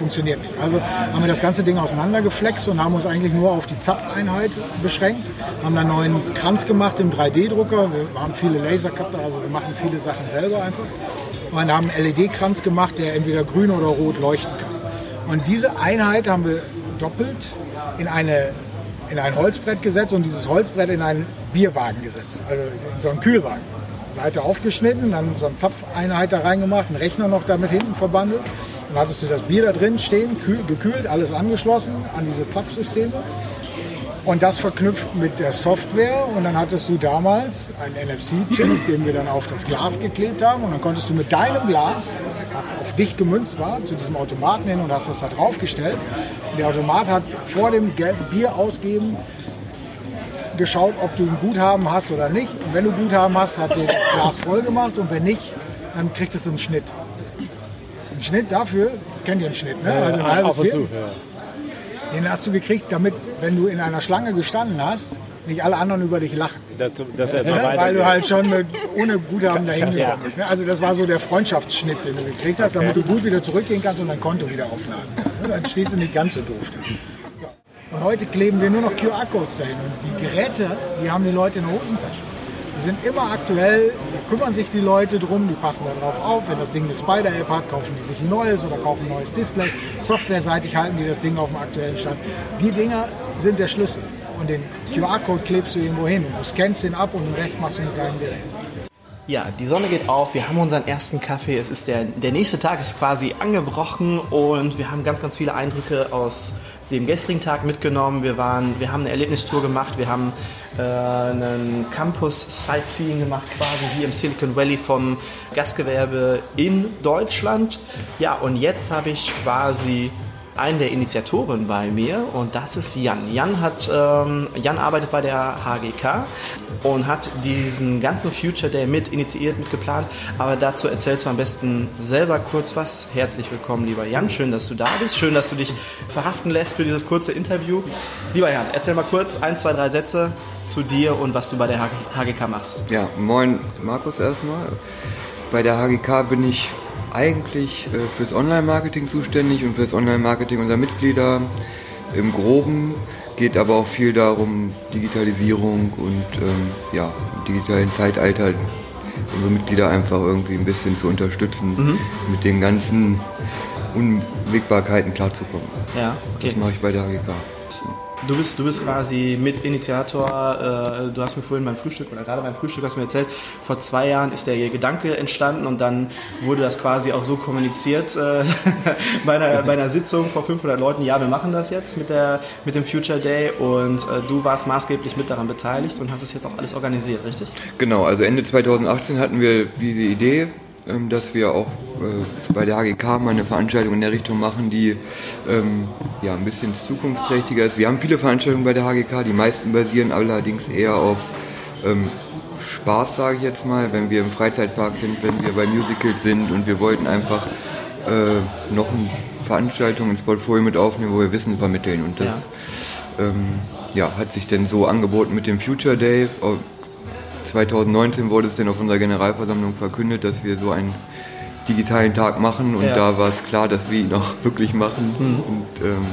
Funktioniert nicht. Also haben wir das ganze Ding auseinandergeflext und haben uns eigentlich nur auf die Zapfeinheit beschränkt. Haben einen neuen Kranz gemacht im 3D-Drucker. Wir haben viele Lasercutter, also wir machen viele Sachen selber einfach. Und haben einen LED-Kranz gemacht, der entweder grün oder rot leuchten kann. Und diese Einheit haben wir doppelt in, eine, in ein Holzbrett gesetzt und dieses Holzbrett in einen Bierwagen gesetzt, also in so einen Kühlwagen. Seite aufgeschnitten, dann so eine Zapfeinheit da reingemacht, einen Rechner noch damit hinten verbandelt. Dann hattest du das Bier da drin stehen, kühl, gekühlt, alles angeschlossen an diese Zapfsysteme. Und das verknüpft mit der Software. Und dann hattest du damals einen NFC-Chip, <clears throat> den wir dann auf das Glas geklebt haben. Und dann konntest du mit deinem Glas, was auf dich gemünzt war, zu diesem Automaten hin und hast das da draufgestellt. Und der Automat hat vor dem Bier ausgeben geschaut, ob du ein Guthaben hast oder nicht. Und wenn du Guthaben hast, hat dir das Glas voll gemacht. Und wenn nicht, dann kriegt es einen Schnitt. Ein Schnitt dafür, kennt ihr einen Schnitt, ne? Also ein halbes Ab zu, ja. Den hast du gekriegt, damit, wenn du in einer Schlange gestanden hast, nicht alle anderen über dich lachen. Dass, dass er Ne? Weil du halt schon mit, ohne Guthaben dahin Ja. gekommen bist. Ne? Also das war so der Freundschaftsschnitt, den du gekriegt hast, damit du gut wieder zurückgehen kannst und dein Konto wieder aufladen kannst. ne? Dann stehst du nicht ganz so doof da. So. Und heute kleben wir nur noch QR-Codes dahin. Und die Geräte, die haben die Leute in der Hosentasche. Die sind immer aktuell, da kümmern sich die Leute drum, die passen da drauf auf. Wenn das Ding eine Spider-App hat, kaufen die sich ein neues oder kaufen ein neues Display. Softwareseitig halten die das Ding auf dem aktuellen Stand. Die Dinger sind der Schlüssel. Und den QR-Code klebst du irgendwo hin. Du scannst den ab und den Rest machst du mit deinem Gerät. Ja, die Sonne geht auf, wir haben unseren ersten Kaffee, es ist der, der nächste Tag ist quasi angebrochen und wir haben ganz, ganz viele Eindrücke aus dem gestrigen Tag mitgenommen. Wir, waren, wir haben eine Erlebnistour gemacht, wir haben äh, einen Campus-Sightseeing gemacht, quasi hier im Silicon Valley vom Gastgewerbe in Deutschland. Ja, und jetzt habe ich quasi einen der Initiatoren bei mir und das ist Jan. Jan, hat, ähm, Jan arbeitet bei der HGK und hat diesen ganzen Future Day mit initiiert, mit geplant. Aber dazu erzählst du am besten selber kurz was. Herzlich willkommen, lieber Jan. Schön, dass du da bist. Schön, dass du dich verhaften lässt für dieses kurze Interview. Lieber Jan, erzähl mal kurz ein, zwei, drei Sätze zu dir und was du bei der HGK machst. Ja, moin Markus erstmal. Bei der HGK bin ich eigentlich äh, fürs Online-Marketing zuständig und fürs Online-Marketing unserer Mitglieder im Groben. Geht aber auch viel darum, Digitalisierung und ähm, ja, im digitalen Zeitalter unsere Mitglieder einfach irgendwie ein bisschen zu unterstützen, Mhm. mit den ganzen Unwägbarkeiten klarzukommen. Ja, okay. Das mache ich bei der HGK. Du bist, du bist quasi Mitinitiator. Äh, du hast mir vorhin beim Frühstück oder gerade beim Frühstück hast mir erzählt, vor zwei Jahren ist der Gedanke entstanden und dann wurde das quasi auch so kommuniziert äh, <laughs> bei, einer, bei einer Sitzung vor 500 Leuten. Ja, wir machen das jetzt mit, der, mit dem Future Day und äh, du warst maßgeblich mit daran beteiligt und hast es jetzt auch alles organisiert, richtig? Genau, also Ende 2018 hatten wir diese Idee, dass wir auch äh, bei der HGK mal eine Veranstaltung in der Richtung machen, die ähm, ja, ein bisschen zukunftsträchtiger ist. Wir haben viele Veranstaltungen bei der HGK, die meisten basieren allerdings eher auf ähm, Spaß, sage ich jetzt mal, wenn wir im Freizeitpark sind, wenn wir bei Musicals sind und wir wollten einfach äh, noch eine Veranstaltung ins Portfolio mit aufnehmen, wo wir Wissen vermitteln und das ähm, ja, hat sich denn so angeboten mit dem Future Day. Au- 2019 wurde es dann auf unserer Generalversammlung verkündet, dass wir so ein digitalen Tag machen und Ja. da war es klar, dass wir ihn auch <laughs> wirklich machen. Mhm. Und ähm,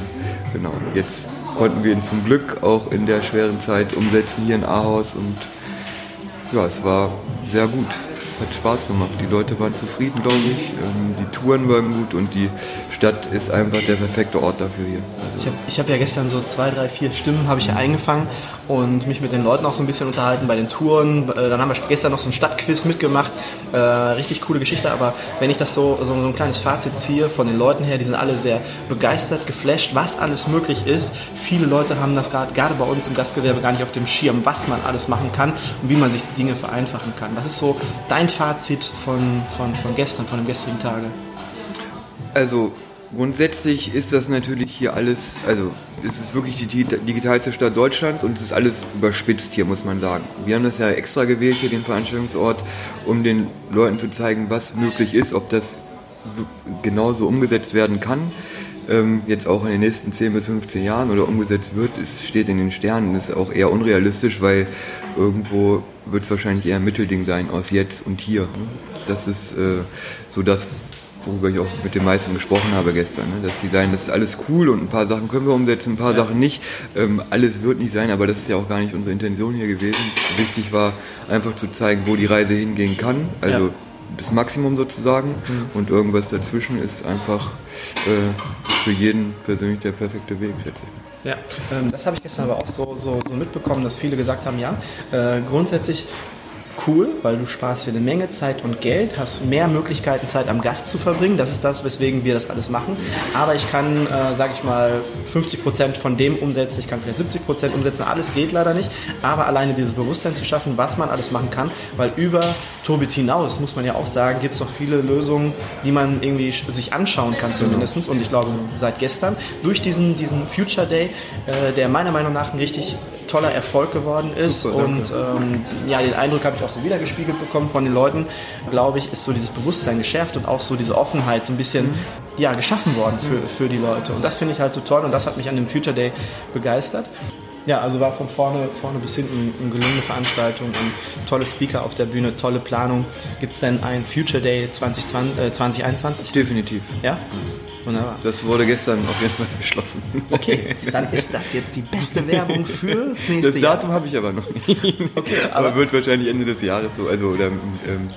genau, jetzt konnten wir ihn zum Glück auch in der schweren Zeit umsetzen hier in Ahaus und ja, es war sehr gut. Hat Spaß gemacht. Die Leute waren zufrieden, glaube ich. Ähm, die Touren waren gut und die Stadt ist einfach der perfekte Ort dafür hier. Also, Ich habe hab ja gestern so zwei, drei, vier Stimmen habe ich ja eingefangen und mich mit den Leuten auch so ein bisschen unterhalten bei den Touren. Äh, Dann haben wir gestern noch so ein Stadtquiz mitgemacht. Äh, richtig coole Geschichte, aber wenn ich das so, so, ein kleines Fazit ziehe von den Leuten her, die sind alle sehr begeistert, geflasht, was alles möglich ist. Viele Leute haben das gerade gerade bei uns im Gastgewerbe gar nicht auf dem Schirm, was man alles machen kann und wie man sich die Dinge vereinfachen kann. Was ist so dein Fazit von, von, von gestern, von dem gestrigen Tage? Also grundsätzlich ist das natürlich hier alles, also es ist wirklich die di- digitalste Stadt Deutschlands und es ist alles überspitzt hier, muss man sagen. Wir haben das ja extra gewählt hier, den Veranstaltungsort, um den Leuten zu zeigen, was möglich ist, ob das genauso umgesetzt werden kann. Ähm, jetzt auch in den nächsten 10 bis 15 Jahren oder umgesetzt wird, es steht in den Sternen, ist auch eher unrealistisch, weil irgendwo wird es wahrscheinlich eher ein Mittelding sein aus jetzt und hier. Ne? Das ist äh, so das, worüber ich auch mit den meisten gesprochen habe gestern, ne? dass sie sagen, das ist alles cool und ein paar Sachen können wir umsetzen, ein paar Sachen nicht. Ähm, alles wird nicht sein, aber das ist ja auch gar nicht unsere Intention hier gewesen. Wichtig war einfach zu zeigen, wo die Reise hingehen kann, also Ja. das Maximum sozusagen Mhm. und irgendwas dazwischen ist einfach äh, für jeden persönlich der perfekte Weg, schätze ich. Ja, ähm, das habe ich gestern aber auch so, so, so mitbekommen, dass viele gesagt haben, ja, äh, grundsätzlich cool, weil du sparst dir eine Menge Zeit und Geld, hast mehr Möglichkeiten, Zeit am Gast zu verbringen. Das ist das, weswegen wir das alles machen. Aber ich kann, äh, sage ich mal, 50 Prozent von dem umsetzen, ich kann vielleicht 70 Prozent umsetzen. Alles geht leider nicht. Aber alleine dieses Bewusstsein zu schaffen, was man alles machen kann, weil über Tobit hinaus, muss man ja auch sagen, gibt es noch viele Lösungen, die man irgendwie sich anschauen kann zumindest. Und ich glaube, seit gestern, durch diesen, diesen Future Day, äh, der meiner Meinung nach ein richtig toller Erfolg geworden ist. Super, und ähm, ja, den Eindruck habe ich auch so wiedergespiegelt bekommen von den Leuten, glaube ich, ist so dieses Bewusstsein geschärft und auch so diese Offenheit so ein bisschen ja, geschaffen worden für, für die Leute. Und das finde ich halt so toll und das hat mich an dem Future Day begeistert. Ja, also war von vorne, vorne bis hinten eine gelungene Veranstaltung und tolle Speaker auf der Bühne, tolle Planung. Gibt es denn ein Future Day 2020, äh, 2021? Definitiv. Ja? Wunderbar. Das wurde gestern auf jeden Fall beschlossen. Okay, <laughs> dann ist das jetzt die beste Werbung fürs nächste Das Jahr. Datum habe ich aber noch nicht. aber, wird wahrscheinlich Ende des Jahres so, also oder ähm,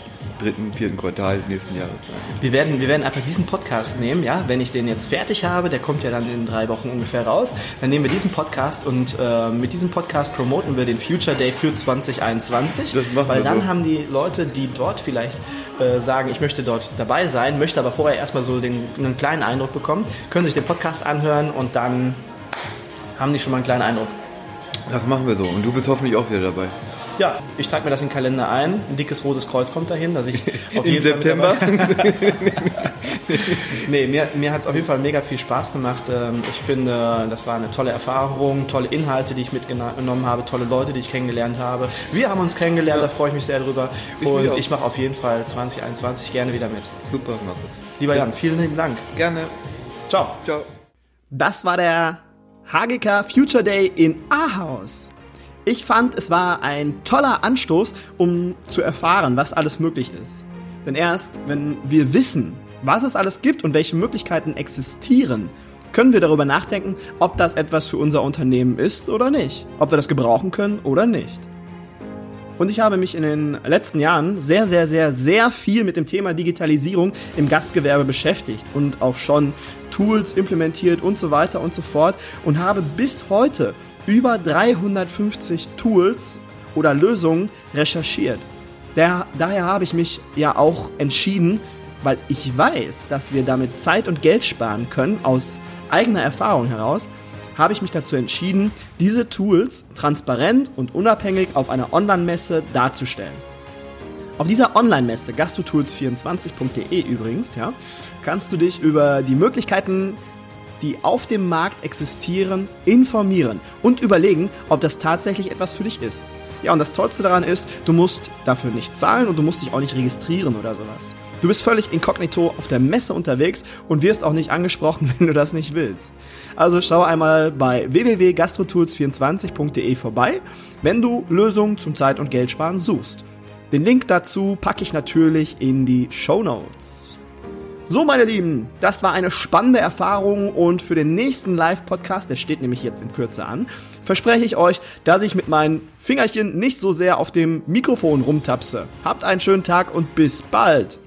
dritten, vierten Quartal nächsten Jahres sein. Wir werden, wir werden einfach diesen Podcast nehmen, ja, wenn ich den jetzt fertig habe, der kommt ja dann in drei Wochen ungefähr raus, dann nehmen wir diesen Podcast und äh, mit diesem Podcast promoten wir den Future Day für 2021, Das machen weil wir dann so. haben die Leute, die dort vielleicht äh, sagen, ich möchte dort dabei sein, möchte aber vorher erstmal so den, einen kleinen Eindruck bekommen, können sich den Podcast anhören und dann haben die schon mal einen kleinen Eindruck. Das machen wir so. Und du bist hoffentlich auch wieder dabei. Ja, ich trage mir das in den Kalender ein. Ein dickes rotes Kreuz kommt dahin, dass ich <laughs> auf Im jeden Fall September? <laughs> nee, mir, mir hat es auf jeden Fall mega viel Spaß gemacht. Ähm, Ich finde, das war eine tolle Erfahrung, tolle Inhalte, die ich mitgenommen habe, tolle Leute, die ich kennengelernt habe. Wir haben uns kennengelernt, da freue ich mich sehr drüber. Ich Und ich mache auf jeden Fall 2021 gerne wieder mit. Super, mach es. Lieber Jan, vielen lieben Dank. Gerne. Ciao. Ciao. Das war der HGK Future Day in Ahaus. Ich fand, es war ein toller Anstoß, um zu erfahren, was alles möglich ist. Denn erst, wenn wir wissen, was es alles gibt und welche Möglichkeiten existieren, können wir darüber nachdenken, ob das etwas für unser Unternehmen ist oder nicht. Ob wir das gebrauchen können oder nicht. Und ich habe mich in den letzten Jahren sehr, sehr, sehr, sehr viel mit dem Thema Digitalisierung im Gastgewerbe beschäftigt und auch schon Tools implementiert und so weiter und so fort und habe bis heute über 350 Tools oder Lösungen recherchiert. Der, daher habe ich mich ja auch entschieden, weil ich weiß, dass wir damit Zeit und Geld sparen können, aus eigener Erfahrung heraus, habe ich mich dazu entschieden, diese Tools transparent und unabhängig auf einer Online-Messe darzustellen. Auf dieser Online-Messe, gastotools24.de übrigens, ja, kannst du dich über die Möglichkeiten, die auf dem Markt existieren, informieren und überlegen, ob das tatsächlich etwas für dich ist. Ja, und das Tollste daran ist, du musst dafür nicht zahlen und du musst dich auch nicht registrieren oder sowas. Du bist völlig inkognito auf der Messe unterwegs und wirst auch nicht angesprochen, <laughs> wenn du das nicht willst. Also schau einmal bei www.gastrotools24.de vorbei, wenn du Lösungen zum Zeit- und Geldsparen suchst. Den Link dazu packe ich natürlich in die Show Notes. So, meine Lieben, das war eine spannende Erfahrung und für den nächsten Live-Podcast, der steht nämlich jetzt in Kürze an, verspreche ich euch, dass ich mit meinen Fingerchen nicht so sehr auf dem Mikrofon rumtapse. Habt einen schönen Tag und bis bald.